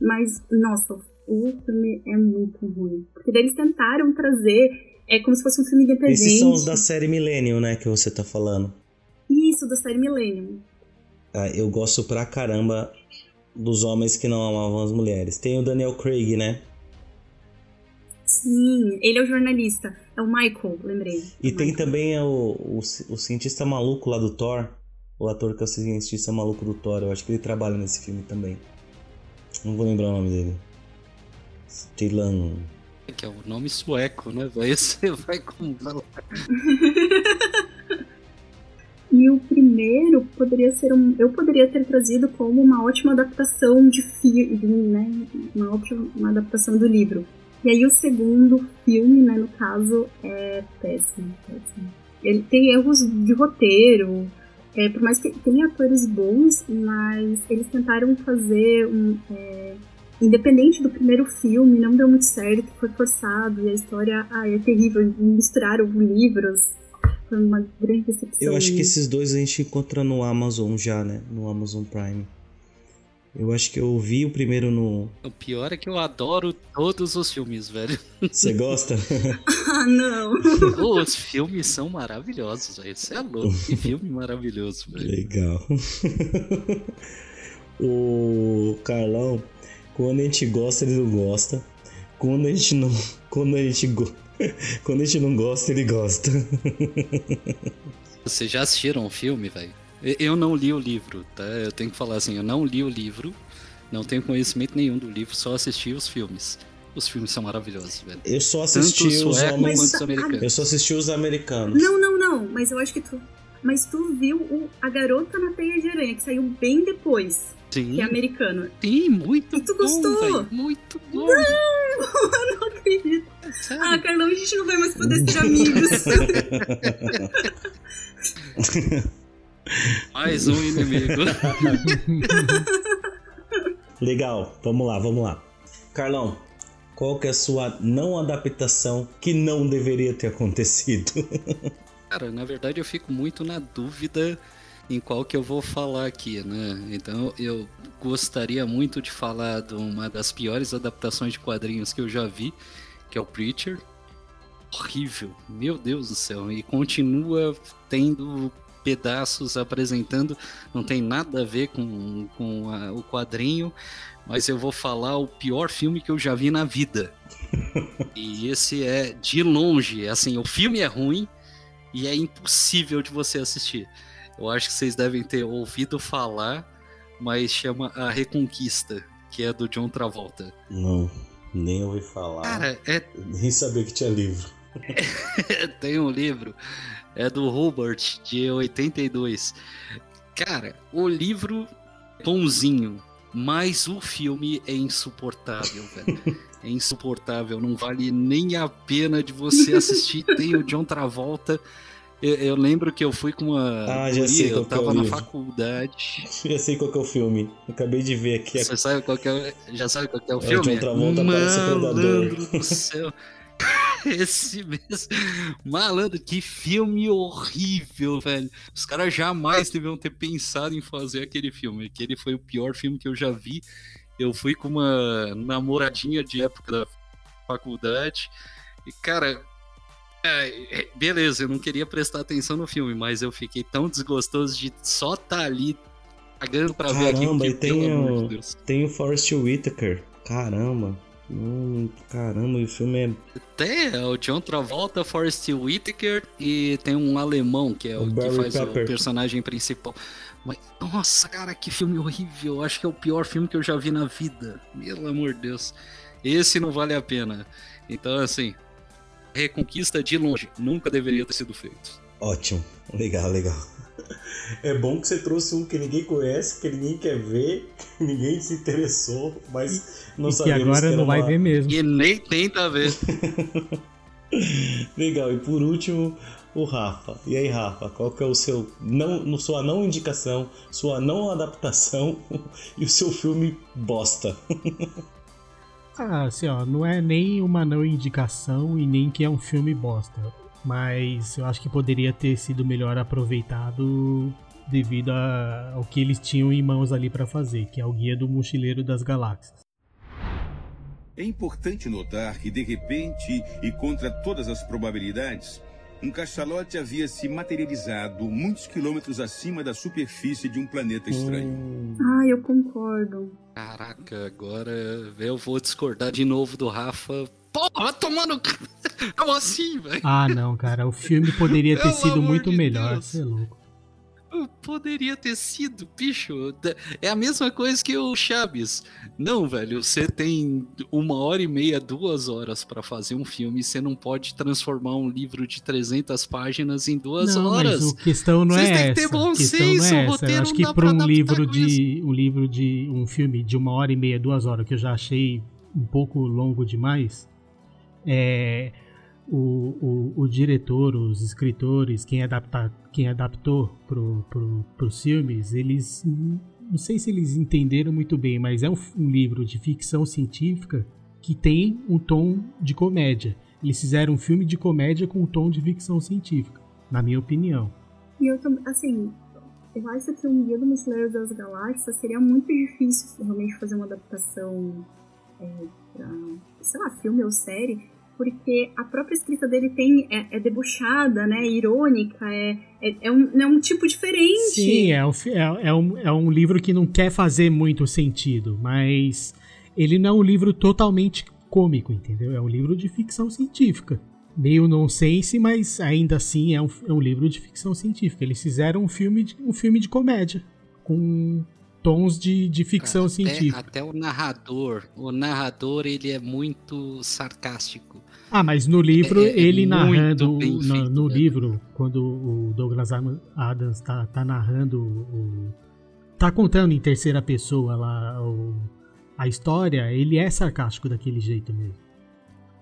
S4: Mas, nossa, o filme é muito ruim. Porque eles tentaram trazer. É como se fosse um filme independente.
S1: Esses são os da série Millennium, né? Que você tá falando.
S4: Isso, da série Millennium.
S1: Ah, eu gosto pra caramba dos homens que não amavam as mulheres. Tem o Daniel Craig, né?
S4: Sim, ele é o jornalista. É o Michael, lembrei.
S1: E tem
S4: Michael.
S1: também o, o, o cientista maluco lá do Thor. O ator que é o cientista maluco do Thor. Eu acho que ele trabalha nesse filme também. Não vou lembrar o nome dele. Stellan.
S2: Que é o nome sueco, né? Vai, você vai com.
S4: E o primeiro poderia ser um. Eu poderia ter trazido como uma ótima adaptação de filme, né? Uma ótima uma adaptação do livro. E aí o segundo filme, né, no caso, é péssimo, péssimo. Ele tem erros de roteiro. É, por mais que tenha atores bons, mas eles tentaram fazer um. É, independente do primeiro filme, não deu muito certo, foi forçado, e a história ah, é terrível. Misturaram livros, foi uma grande decepção.
S1: Eu acho que esses dois a gente encontra no Amazon já, né? No Amazon Prime. Eu acho que eu vi o primeiro no.
S2: O pior é que eu adoro todos os filmes, velho.
S1: Você gosta?
S4: ah, não.
S2: Os filmes são maravilhosos, velho. Você é louco. Que filme maravilhoso, velho.
S1: Legal. o Carlão, quando a gente gosta, ele não gosta. Quando a gente não. Quando a gente go... Quando a gente não gosta, ele gosta.
S2: Vocês já assistiram o filme, velho? Eu não li o livro, tá? Eu tenho que falar assim, eu não li o livro, não tenho conhecimento nenhum do livro, só assisti os filmes. Os filmes são maravilhosos, velho.
S1: Eu só assisti
S2: Tanto
S1: os
S2: os americanos.
S1: Eu só assisti os americanos.
S4: Não, não, não, mas eu acho que tu. Mas tu viu o A Garota na Teia de Aranha, que saiu bem depois.
S2: Sim.
S4: Que é americano.
S2: Sim, muito
S4: E tu
S2: bom,
S4: gostou?
S2: velho. Muito bom.
S4: Não, eu não acredito.
S2: Sério?
S4: Ah, Carlão, a gente não vai mais poder ser amigos.
S2: Mais um inimigo.
S1: Legal, vamos lá, vamos lá. Carlão, qual que é a sua não adaptação que não deveria ter acontecido?
S2: Cara, na verdade eu fico muito na dúvida em qual que eu vou falar aqui, né? Então eu gostaria muito de falar de uma das piores adaptações de quadrinhos que eu já vi, que é o Preacher. Horrível, meu Deus do céu. E continua tendo pedaços apresentando, não tem nada a ver com, com a- o quadrinho, mas eu vou falar o pior filme que eu já vi na vida. E esse é de longe, assim, o filme é ruim e é impossível de você assistir. Eu acho que vocês devem ter ouvido falar, mas chama A Reconquista, que é do John Travolta.
S1: Não, nem ouvi falar.
S2: Cara, é
S1: Nem sabia que tinha livro.
S2: tem um livro, é do Hubert, de 82. Cara, o livro é bonzinho, mas o filme é insuportável, velho. É insuportável, não vale nem a pena de você assistir. Tem o John Travolta. Eu, eu lembro que eu fui com uma.
S1: Ah, já sei
S2: eu
S1: qual que é o
S2: tava na
S1: livro.
S2: faculdade.
S1: Já sei qual que é o filme. Acabei de ver aqui.
S2: Você sabe qual que é, já sabe qual que é o
S1: É o
S2: filme?
S1: John Travolta parece o
S2: Malandro
S1: Predador.
S2: do céu. Esse mesmo. Malandro, que filme horrível, velho. Os caras jamais deviam ter pensado em fazer aquele filme. Aquele foi o pior filme que eu já vi. Eu fui com uma namoradinha de época da faculdade. E, cara, é, é, beleza, eu não queria prestar atenção no filme, mas eu fiquei tão desgostoso de só estar ali pagando pra ver aquilo.
S1: Caramba,
S2: que,
S1: e tem
S2: de
S1: o,
S2: Deus.
S1: tem o Forrest Whitaker. Caramba. Hum, caramba, o filme é.
S2: Tem é o John Travolta, Forrest Whitaker e tem um alemão que é o,
S1: O
S2: que faz
S1: Pepper.
S2: o personagem principal. Mas, nossa, cara, que filme horrível. Acho que é o pior filme que eu já vi na vida. Pelo amor de Deus. Esse não vale a pena. Então, assim, Reconquista de longe. Nunca deveria ter sido feito.
S1: Ótimo. Legal, legal. É bom que você trouxe um que ninguém conhece, que ninguém quer ver, que ninguém se interessou, mas não
S3: E que
S1: sabemos
S3: agora
S1: era
S3: não vai
S1: uma-
S3: ver mesmo.
S2: E nem tenta ver.
S1: Legal, e por último, o Rafa. E aí, Rafa, qual que é o seu não, sua não indicação, sua não adaptação e o seu filme bosta?
S3: ah, assim, ó, não é nem uma não indicação e nem que é um filme bosta. Mas eu acho que poderia ter sido melhor aproveitado devido a, ao que eles tinham em mãos ali para fazer, que é o Guia do Mochileiro das Galáxias.
S12: É importante notar que, de repente, e contra todas as probabilidades, um cachalote havia se materializado muitos quilômetros acima da superfície de um planeta estranho.
S4: Ah, eu concordo.
S2: Caraca, agora eu vou discordar de novo do Rafa. Pô, vai tomando. Como assim, velho?
S3: Ah, não, cara. O filme poderia ter sido muito de melhor. Você é louco.
S2: Poderia ter sido, bicho. É a mesma coisa que o Chaves. Não, velho, você tem uma hora e meia, duas horas para fazer um filme. Você não pode transformar um livro de 300 páginas em duas
S3: não,
S2: horas.
S3: Mas a questão não Vocês é essa. Ter bom senso, não é essa. Eu acho que para um livro de um livro de um filme de uma hora e meia, duas horas que eu já achei um pouco longo demais, é o, o, o diretor, os escritores, quem, adapta, quem adaptou para os filmes, eles não sei se eles entenderam muito bem, mas é um, um, livro de ficção científica que tem um tom de comédia. Eles fizeram um filme de comédia com um tom de ficção científica, na minha opinião.
S4: E eu também, assim, eu acho que um Guia do Mochileiro das Galáxias seria muito difícil realmente fazer uma adaptação é, para, sei lá, filme ou série, porque a própria escrita dele tem é, é debochada, né, irônica, é, é, é, um, é um tipo diferente.
S3: Sim, é um, é, é, um, é um livro que não quer fazer muito sentido, mas ele não é um livro totalmente cômico, entendeu? É um livro de ficção científica. Meio nonsense, mas ainda assim é um, é um livro de ficção científica. Eles fizeram um filme de, um filme de comédia, com tons de, de ficção
S2: até,
S3: científica.
S2: Até o narrador, o narrador ele é muito sarcástico.
S3: Ah, mas no livro, é, é ele é narrando. No né? livro, quando o Douglas Adams tá, tá narrando. O, tá contando em terceira pessoa lá o, a história, ele é sarcástico daquele jeito mesmo.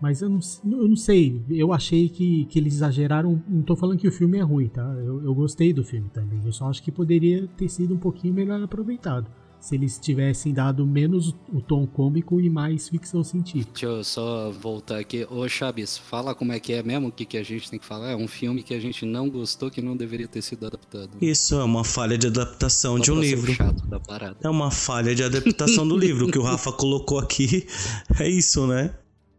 S3: Mas eu não, eu não sei, eu achei que, que eles exageraram. Não tô falando que o filme é ruim, tá? Eu, eu gostei do filme também. Eu só acho que poderia ter sido um pouquinho melhor aproveitado se eles tivessem dado menos o tom cômico e mais ficção científica.
S2: Deixa eu só voltar aqui. Ô Chabis, fala como é que é mesmo, o que, que a gente tem que falar. É um filme que a gente não gostou, que não deveria ter sido adaptado.
S1: Isso, é uma falha de adaptação só de um livro. É uma falha de adaptação do livro. que o Rafa colocou aqui é isso, né?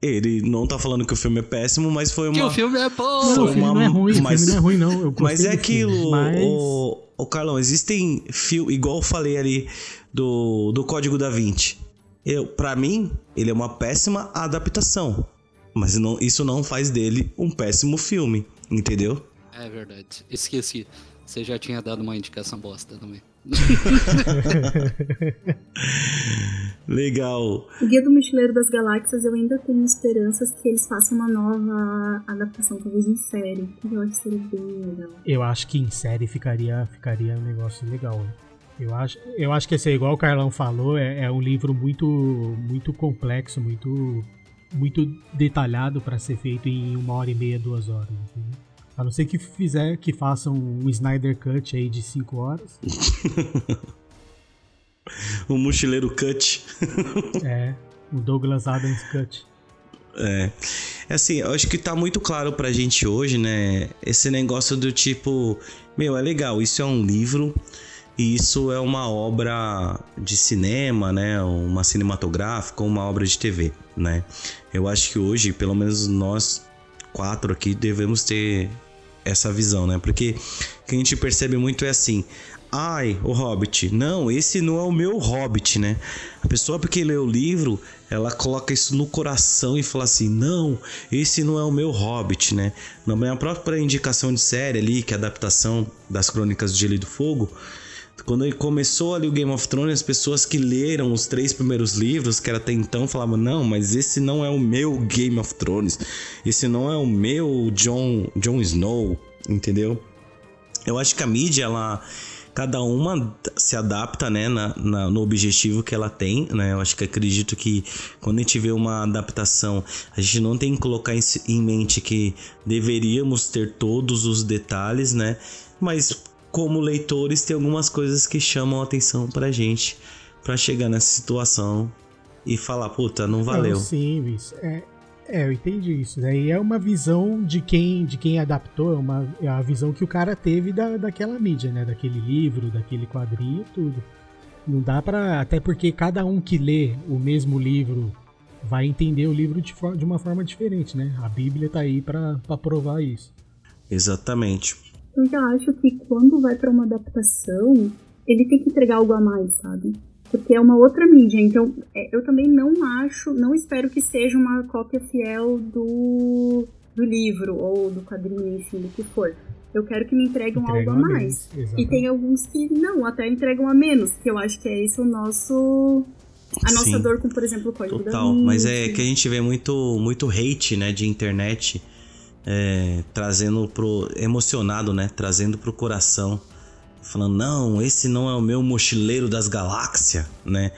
S1: Ele não tá falando que o filme é péssimo, mas foi uma.
S2: Que o filme é bom!
S3: Foi não, o filme uma... não é ruim, mas... o filme não é ruim, não.
S1: mas é aquilo, filme, mas... o, o Carlão, existem filmes, igual eu falei ali do, do Código da Vinci. Eu, para mim, ele é uma péssima adaptação. Mas não, isso não faz dele um péssimo filme, entendeu?
S2: É verdade. Esqueci. Você já tinha dado uma indicação bosta também.
S1: Legal.
S4: O Guia do Mochileiro das Galáxias, eu ainda tenho esperanças que eles façam uma nova adaptação, talvez em série. Eu acho que seria bem legal.
S3: Eu acho que em série ficaria, ficaria um negócio legal. Né? Eu acho, eu acho que esse é igual o Carlão falou, é, é um livro muito, muito complexo, muito, muito detalhado para ser feito em uma hora e meia, duas horas. Entendeu? A não ser que fizer, que façam um Snyder Cut aí de 5 horas.
S1: um mochileiro cut.
S3: é, o Douglas Adams Cut.
S1: É. é assim, eu acho que tá muito claro pra gente hoje, né? Esse negócio do tipo, meu, é legal, isso é um livro e isso é uma obra de cinema, né? Uma cinematográfica, uma obra de TV, né? Eu acho que hoje, pelo menos nós quatro aqui, devemos ter essa visão, né? Porque o que a gente percebe muito é assim: ai, o Hobbit. Não, esse não é o meu Hobbit, né? A pessoa, porque lê o livro, ela coloca isso no coração e fala assim: não, esse não é o meu Hobbit, né? Na minha própria indicação de série ali, que é a adaptação das Crônicas do Gelo e do Fogo. Quando começou ali o Game of Thrones, as pessoas que leram os três primeiros livros, que era até então, falavam: Não, mas esse não é o meu Game of Thrones. Esse não é o meu Jon, Jon Snow, entendeu? Eu acho que a mídia, ela cada uma se adapta, né, na, na, no objetivo que ela tem, né? Eu acho que acredito que quando a gente vê uma adaptação, a gente não tem que colocar em, em mente que deveríamos ter todos os detalhes, né? Mas como leitores tem algumas coisas que chamam a atenção pra gente para chegar nessa situação e falar, puta, não valeu. Não,
S3: sim, isso. É, é, eu entendi isso. Daí é uma visão de quem de quem adaptou, é, uma, é a visão que o cara teve da, daquela mídia, né? Daquele livro, daquele quadrinho, tudo. Não dá para Até porque cada um que lê o mesmo livro vai entender o livro de, de uma forma diferente, né? A Bíblia tá aí para provar isso.
S1: Exatamente.
S4: Eu já acho que quando vai para uma adaptação, ele tem que entregar algo a mais, sabe? Porque é uma outra mídia. Então, é, eu também não acho, não espero que seja uma cópia fiel do, do livro ou do quadrinho, enfim, do que for. Eu quero que me entreguem algo a mais. e tem alguns que não, até entregam a menos, que eu acho que é esse o nosso a nossa Sim, dor com, por exemplo, o código
S1: total. da Mas é que a gente vê muito muito hate, né, de internet é, trazendo pro emocionado, né, trazendo pro coração falando, não, esse não é o meu mochileiro das galáxias, né?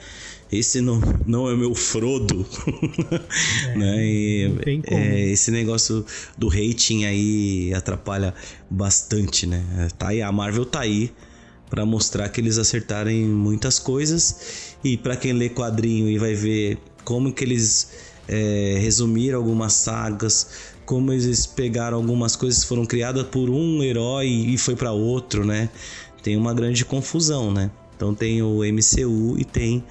S1: Esse não, não é o meu Frodo, é, né? E, é, esse negócio do rating aí atrapalha bastante, né? Tá aí, a Marvel tá aí para mostrar que eles acertaram em muitas coisas e para quem lê quadrinho e vai ver como que eles é, resumiram algumas sagas, como eles pegaram algumas coisas que foram criadas por um herói e foi para outro, né? Tem uma grande confusão, né? Então tem o MCU e tem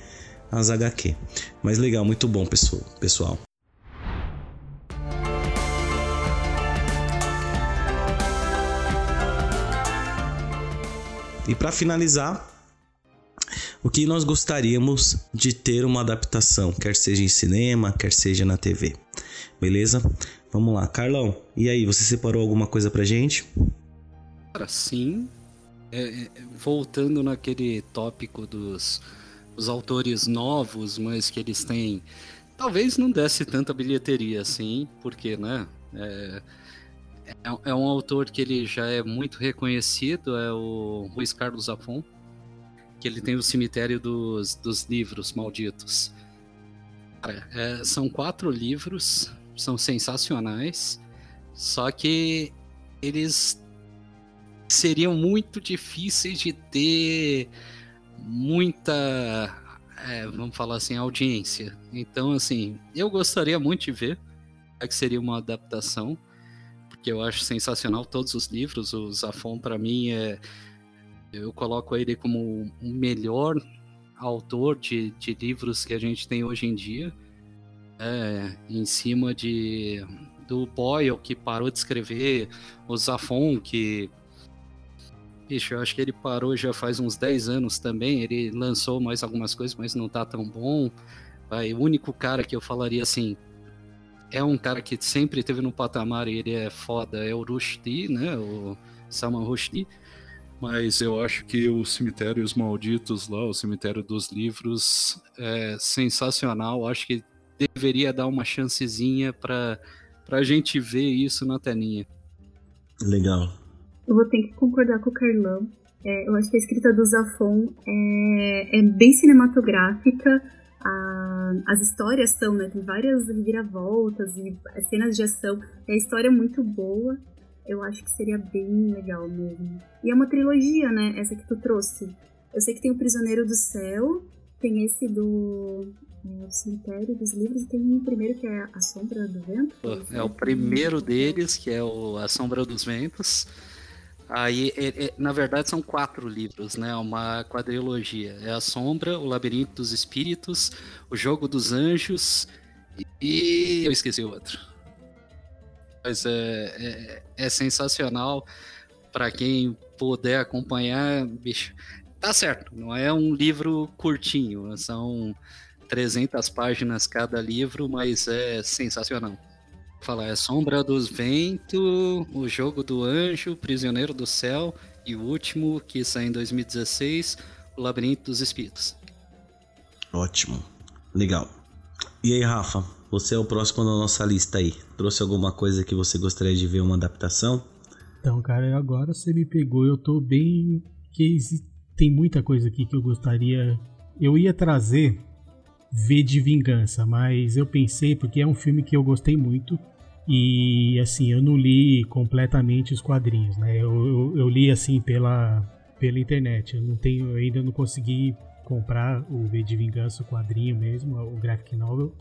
S1: as HQ. Mas legal, muito bom, pessoal. E para finalizar, o que nós gostaríamos de ter uma adaptação, quer seja em cinema, quer seja na TV. Beleza? Vamos lá, Carlão. E aí, você separou alguma coisa pra gente?
S2: Cara, sim. É, é, voltando naquele tópico dos os autores novos, mas que eles têm. Talvez não desse tanta bilheteria assim, porque, né? É, é, é um autor que ele já é muito reconhecido, é o Luiz Carlos Afon, que ele tem o cemitério dos, dos livros malditos. Cara, é, são quatro livros, são sensacionais, só que eles seriam muito difíceis de ter muita, é, vamos falar assim, audiência. Então, assim, eu gostaria muito de ver é que seria uma adaptação, porque eu acho sensacional todos os livros. O Zafon, para mim, é, eu coloco ele como o melhor autor de, de livros que a gente tem hoje em dia. É, em cima de do Boyle, que parou de escrever, o Zafon, que Bicho, eu acho que ele parou já faz uns 10 anos também. Ele lançou mais algumas coisas, mas não tá tão bom. Vai, o único cara que eu falaria assim. É um cara que sempre teve no patamar e ele é foda, é o Rushdie, né? O Salman Rushdie. Mas eu acho que o Cemitérios Malditos lá, o Cemitério dos Livros, é sensacional. Acho que deveria dar uma chancezinha para a gente ver isso na telinha.
S1: Legal.
S4: Eu vou ter que concordar com o Carlão. É, eu acho que a escrita do Zafon é, é bem cinematográfica. A, as histórias são, né? Tem várias reviravoltas e cenas de ação. É a história é muito boa. Eu acho que seria bem legal mesmo. E é uma trilogia, né? Essa que tu trouxe. Eu sei que tem o Prisioneiro do Céu, tem esse do é, Cemitério dos Livros, e tem um primeiro que é A Sombra do Vento.
S2: É o primeiro deles, que é o A Sombra dos Ventos. Aí, é, é, na verdade, são quatro livros, né? Uma quadrilogia. É a Sombra, o Labirinto dos Espíritos, o Jogo dos Anjos e eu esqueci o outro. Mas é, é, é sensacional para quem puder acompanhar, bicho. Tá certo, não é um livro curtinho, são 300 páginas cada livro, mas é sensacional falar, é Sombra dos Ventos, O Jogo do Anjo, Prisioneiro do Céu e o último, que sai em 2016, O Labirinto dos Espíritos.
S1: Ótimo. Legal. E aí, Rafa, você é o próximo da nossa lista aí. Trouxe alguma coisa que você gostaria de ver uma adaptação?
S3: Então, cara, agora você me pegou. Eu tô bem case tem muita coisa aqui que eu gostaria. Eu ia trazer V de Vingança, mas eu pensei porque é um filme que eu gostei muito e assim eu não li completamente os quadrinhos, né? Eu, eu, eu li assim pela pela internet. Eu não tenho, eu ainda não consegui comprar o V de Vingança, o quadrinho mesmo, o graphic novel.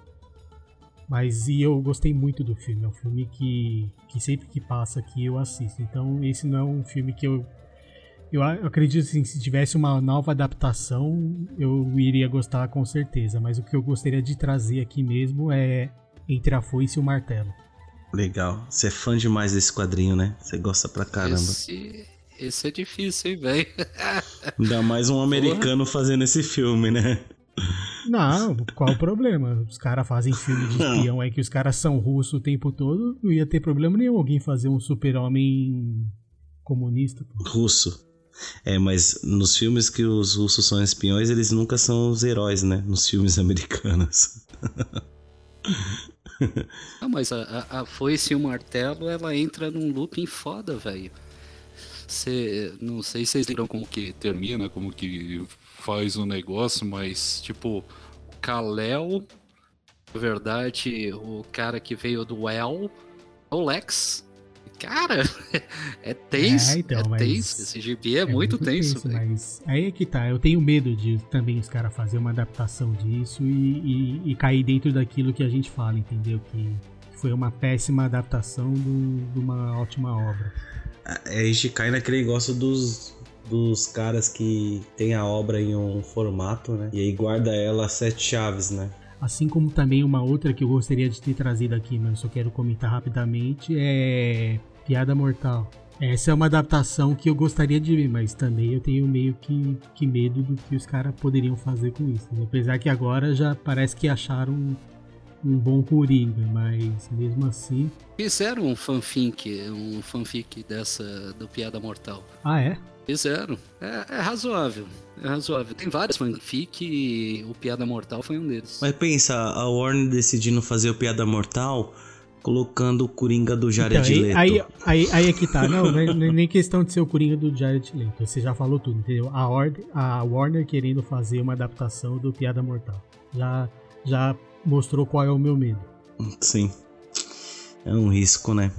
S3: Mas e eu gostei muito do filme. É um filme que, que sempre que passa aqui eu assisto. Então esse não é um filme que eu eu acredito assim, se tivesse uma nova adaptação, eu iria gostar com certeza. Mas o que eu gostaria de trazer aqui mesmo é Entre a Foice e o Martelo.
S1: Legal. Você é fã demais desse quadrinho, né? Você gosta pra caramba.
S2: Esse, esse é difícil, hein, velho?
S1: Ainda mais um americano Porra. fazendo esse filme, né?
S3: Não, qual o problema? Os caras fazem filme de espião aí que os caras são russos o tempo todo, não ia ter problema nenhum alguém fazer um super-homem comunista. Pô.
S1: Russo. É, mas nos filmes que os russos são espiões, eles nunca são os heróis, né? Nos filmes americanos.
S2: Não, mas a, a, a foice e o martelo, ela entra num looping foda, velho. Não sei se vocês lembram como que termina, como que faz o negócio, mas tipo, Kalel, na verdade, o cara que veio do El, o Lex, Cara, é tenso. É, então, é tenso. Esse gibi é, é muito, muito, tenso. tenso
S3: mas aí é que tá. Eu tenho medo de também os caras fazer uma adaptação disso e, e, e, cair dentro daquilo que a gente fala, entendeu? Que foi uma péssima adaptação de uma ótima obra.
S1: É, a gente cai naquele negócio dos, dos caras que tem a obra em um formato, né? E aí guarda ela sete chaves, né?
S3: Assim como também uma outra que eu gostaria de ter trazido aqui, mas eu só quero comentar rapidamente, é Piada Mortal. Essa é uma adaptação que eu gostaria de ver, mas também eu tenho meio que, que medo do que os caras poderiam fazer com isso. Né? Apesar que agora já parece que acharam um, um bom Coringa, mas mesmo assim.
S2: Fizeram um fanfic, um fanfic dessa do Piada Mortal.
S3: Ah, é?
S2: Fizeram. É, é, razoável. É razoável. Tem vários fanfic e o Piada Mortal foi um deles.
S1: Mas pensa, a Warner decidindo fazer o Piada Mortal colocando o Coringa do Jared então, Leto.
S3: Aí, aí, aí é que tá. Não, não é nem questão de ser o Coringa do Jared Leto. Você já falou tudo, entendeu? A, Ord a Warner querendo fazer uma adaptação do Piada Mortal. Já, já mostrou qual é o meu medo.
S1: Sim. É um risco, né?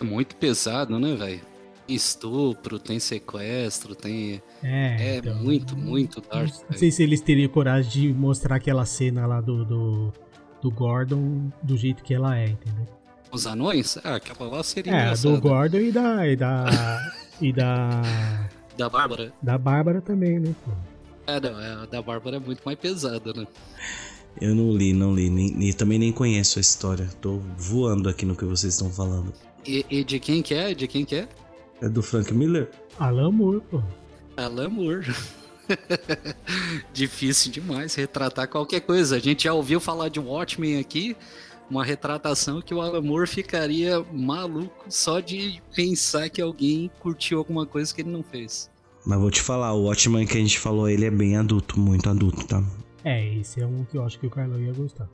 S2: É muito pesado, né, velho? Estupro, tem sequestro, tem.
S3: É,
S2: é então, muito, muito dark.
S3: Não sei se eles teriam coragem de mostrar aquela cena lá do, do, do Gordon do jeito que ela é, entendeu?
S2: Os anões? Ah, aquela lá seria.
S3: É, engraçada. do Gordon e da. E da. e da.
S2: Da Bárbara.
S3: Da Bárbara também, né? Pô?
S2: É, não, a da Bárbara é muito mais pesada, né?
S1: Eu não li, não li, nem, nem, também nem conheço a história. Tô voando aqui no que vocês estão falando.
S2: E, e de quem que é? De quem que é?
S1: É do Frank Miller?
S3: Alan Moore, pô.
S2: Alan Moore. Difícil demais retratar qualquer coisa. A gente já ouviu falar de Watchmen aqui, uma retratação que o Alan Moore ficaria maluco só de pensar que alguém curtiu alguma coisa que ele não fez.
S1: Mas vou te falar, o Watchmen que a gente falou, ele é bem adulto, muito adulto, tá?
S3: É, esse é um que eu acho que o Carlão ia gostar.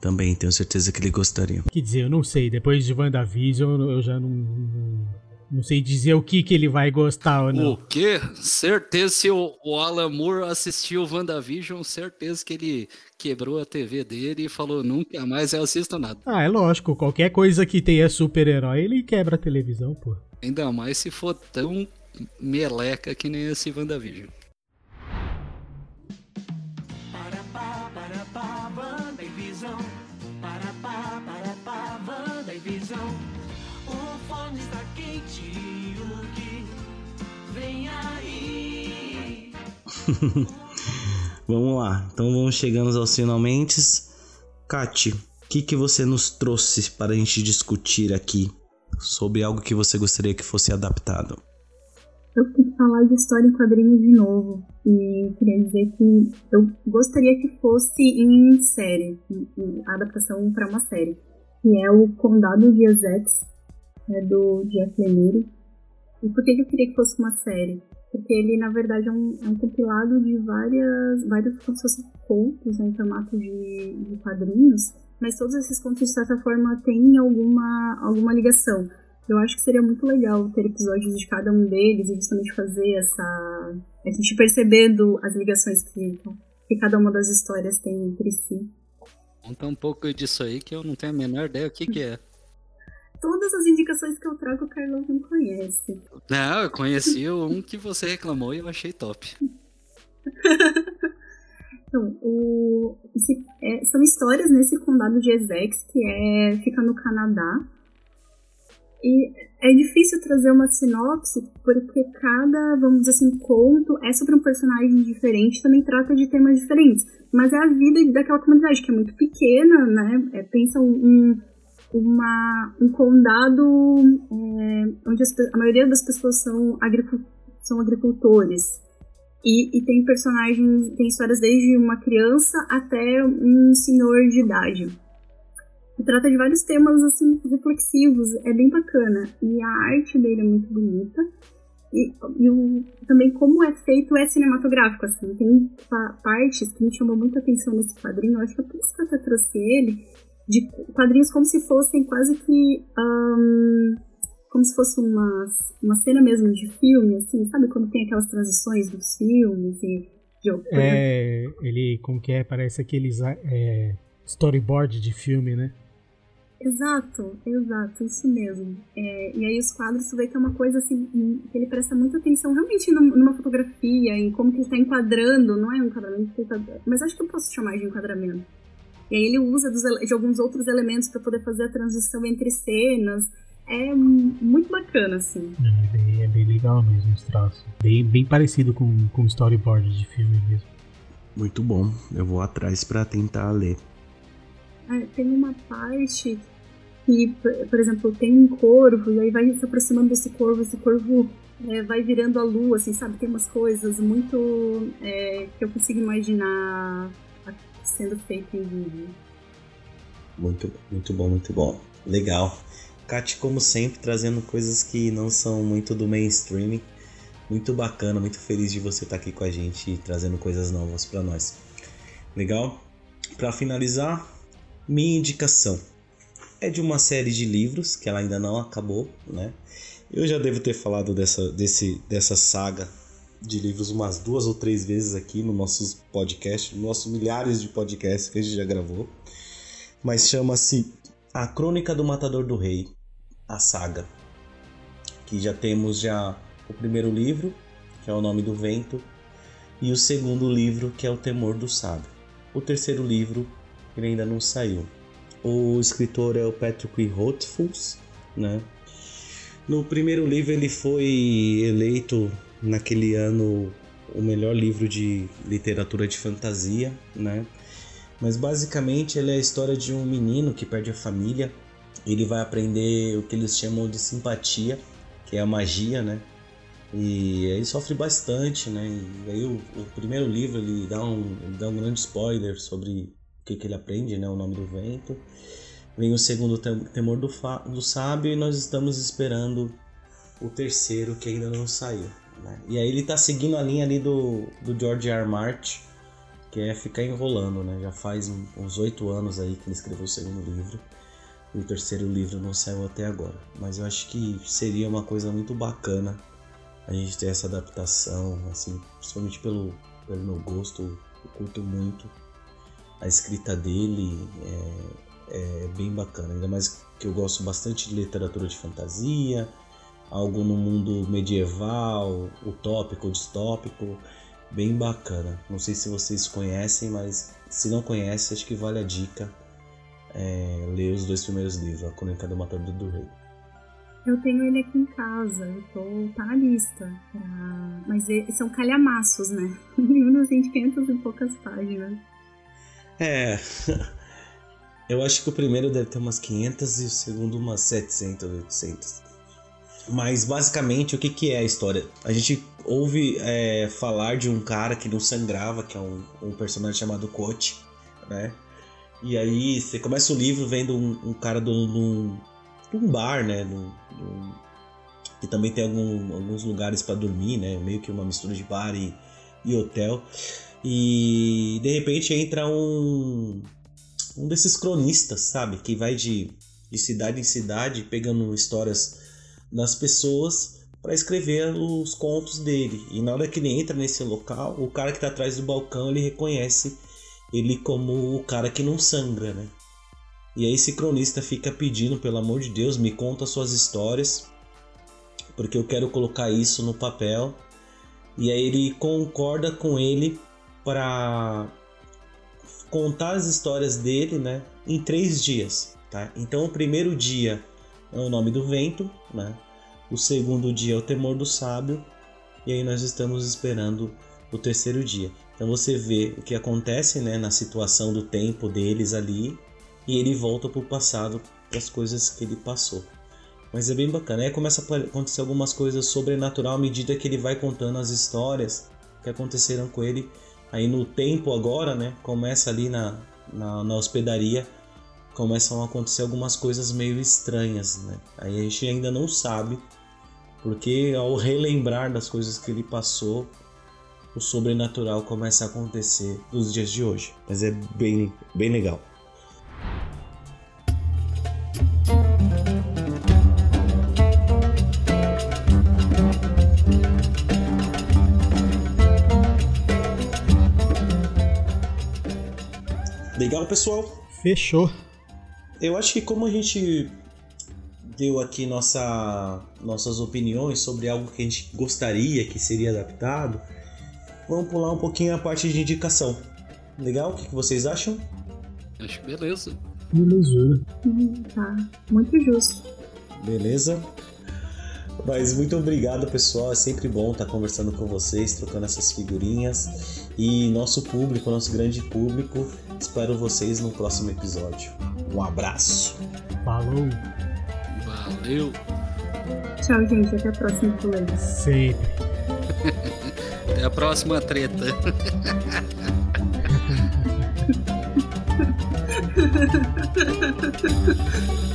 S1: Também, tenho certeza que ele gostaria.
S3: Quer dizer, eu não sei, depois de WandaVision eu já não, não não sei dizer o que, que ele vai gostar ou não.
S2: O quê? Certeza se o, o Alan Moore assistiu o WandaVision, certeza que ele quebrou a TV dele e falou nunca mais eu assisto nada.
S3: Ah, é lógico. Qualquer coisa que tenha super-herói, ele quebra a televisão, pô.
S2: Ainda mais se for tão meleca que nem esse WandaVision.
S1: vamos lá, então vamos chegando aos finalmente. Kati, o que, que você nos trouxe para a gente discutir aqui sobre algo que você gostaria que fosse adaptado?
S4: Eu queria falar de história em quadrinhos de novo. E queria dizer que eu gostaria que fosse em série, adaptação para uma série. Que é o Condado de Essex, é do Jeff Lemire. E por que eu queria que fosse uma série? Porque ele na verdade é um, é um compilado de várias, vários como se contos né, em formato de, de quadrinhos, mas todos esses contos de certa forma têm alguma, alguma ligação. Eu acho que seria muito legal ter episódios de cada um deles e justamente fazer essa. a gente percebendo as ligações que, que cada uma das histórias tem entre si.
S2: Conta um pouco disso aí que eu não tenho a menor ideia o que, que é.
S4: Todas as indicações que eu trago o Carlão não conhece.
S2: Não, eu conheci um que você reclamou e eu achei top.
S4: então, o, esse, é, são histórias nesse condado de Essex, que é, fica no Canadá. E é difícil trazer uma sinopse, porque cada, vamos dizer assim, conto é sobre um personagem diferente, também trata de temas diferentes. Mas é a vida daquela comunidade, que é muito pequena, né? É, pensa um, uma, um condado é, onde as, a maioria das pessoas são, são agricultores. E, e, tem personagens, tem histórias desde uma criança até um senhor de idade. E trata de vários temas assim reflexivos, é bem bacana. E a arte dele é muito bonita. E, e o, também como é feito é cinematográfico, assim. Tem partes que me chamam muita atenção nesse quadrinho, eu acho que é por isso que eu até trouxe ele, de quadrinhos como se fossem quase que. Um, como se fosse uma, uma cena mesmo de filme, assim, sabe? Quando tem aquelas transições dos filmes e. De,
S3: é, ele, como que é? Parece aqueles é, storyboard de filme, né?
S4: Exato, exato, isso mesmo. É, e aí os quadros, tu vê que é uma coisa assim, que ele presta muita atenção realmente numa fotografia, em como que ele está enquadrando, não é um enquadramento, mas acho que eu posso chamar de enquadramento. E aí ele usa dos, de alguns outros elementos para poder fazer a transição entre cenas. É muito bacana, assim.
S3: É bem, é bem legal mesmo esse traço. Bem, bem parecido com, com storyboard de filme mesmo.
S1: Muito bom. Eu vou atrás para tentar ler.
S4: É, tem uma parte que, por exemplo, tem um corvo, e aí vai se aproximando desse corvo, esse corvo é, vai virando a lua, assim, sabe? Tem umas coisas muito é, que eu consigo imaginar sendo feito em vídeo.
S1: Muito, muito bom, muito bom. Legal. Kat, como sempre, trazendo coisas que não são muito do mainstream. Muito bacana, muito feliz de você estar aqui com a gente e trazendo coisas novas para nós. Legal? Para finalizar, minha indicação é de uma série de livros que ela ainda não acabou, né? Eu já devo ter falado dessa, desse, dessa saga de livros umas duas ou três vezes aqui no nossos podcast, nos nossos milhares de podcasts que a gente já gravou. Mas chama-se A Crônica do Matador do Rei, a saga. Que já temos já o primeiro livro, que é O Nome do Vento, e o segundo livro, que é O Temor do Sábio. O terceiro livro, ele ainda não saiu. O escritor é o Patrick Rothfuss, né? No primeiro livro ele foi eleito naquele ano o melhor livro de literatura de fantasia, né? Mas basicamente ele é a história de um menino que perde a família. Ele vai aprender o que eles chamam de simpatia, que é a magia, né? E aí sofre bastante, né? E aí o, o primeiro livro ele dá um, ele dá um grande spoiler sobre o que, que ele aprende, né? O nome do vento. Vem o segundo temor do, do sábio e nós estamos esperando o terceiro que ainda não saiu. Né? E aí ele tá seguindo a linha ali do, do George R. R. Martin, que é ficar enrolando, né? Já faz uns oito anos aí que ele escreveu o segundo livro. E o terceiro livro não saiu até agora. Mas eu acho que seria uma coisa muito bacana a gente ter essa adaptação, assim, principalmente pelo, pelo meu gosto, eu curto muito a escrita dele, é, é bem bacana. Ainda mais que eu gosto bastante de literatura de fantasia, algo no mundo medieval, utópico, distópico, bem bacana. Não sei se vocês conhecem, mas se não conhecem, acho que vale a dica é, ler os dois primeiros livros, A Crônica do Matador do Rei.
S4: Eu tenho ele aqui em casa, eu tô, tá na lista. Pra... Mas são calhamaços, né? Livros de 500 e poucas páginas.
S1: É. Eu acho que o primeiro deve ter umas 500 e o segundo umas 700, 800. Mas basicamente o que, que é a história? A gente ouve é, falar de um cara que não sangrava, que é um, um personagem chamado Coach, né? E aí você começa o livro vendo um, um cara de um bar, né? Num, num, que também tem algum, alguns lugares para dormir, né? Meio que uma mistura de bar e, e hotel. E de repente entra um, um desses cronistas, sabe? Que vai de, de cidade em cidade pegando histórias das pessoas para escrever os contos dele. E na hora que ele entra nesse local, o cara que está atrás do balcão ele reconhece ele como o cara que não sangra, né? E aí esse cronista fica pedindo, pelo amor de Deus, me conta suas histórias, porque eu quero colocar isso no papel. E aí ele concorda com ele para contar as histórias dele, né, em três dias, tá? Então o primeiro dia é o nome do vento, né? O segundo dia é o temor do sábio e aí nós estamos esperando o terceiro dia. Então você vê o que acontece, né, na situação do tempo deles ali e ele volta para o passado, para as coisas que ele passou. Mas é bem bacana. Aí começa a acontecer algumas coisas sobrenatural à medida que ele vai contando as histórias que aconteceram com ele Aí no tempo agora, né, começa ali na, na, na hospedaria, começam a acontecer algumas coisas meio estranhas, né? Aí a gente ainda não sabe, porque ao relembrar das coisas que ele passou, o sobrenatural começa a acontecer nos dias de hoje. Mas é bem, bem legal. Legal, pessoal?
S3: Fechou.
S1: Eu acho que como a gente deu aqui nossa, nossas opiniões sobre algo que a gente gostaria que seria adaptado, vamos pular um pouquinho a parte de indicação. Legal? O que, vocês acham?
S2: Acho beleza.
S3: Belezura.
S4: Hum, tá, muito justo.
S1: Beleza? Mas muito obrigado, pessoal. É sempre bom estar conversando com vocês, trocando essas figurinhas. E nosso público, nosso grande público, espero vocês no próximo episódio. Um abraço.
S3: Falou.
S2: Valeu.
S4: Tchau, gente. Até a próxima colega.
S3: Sempre.
S2: Até a próxima treta.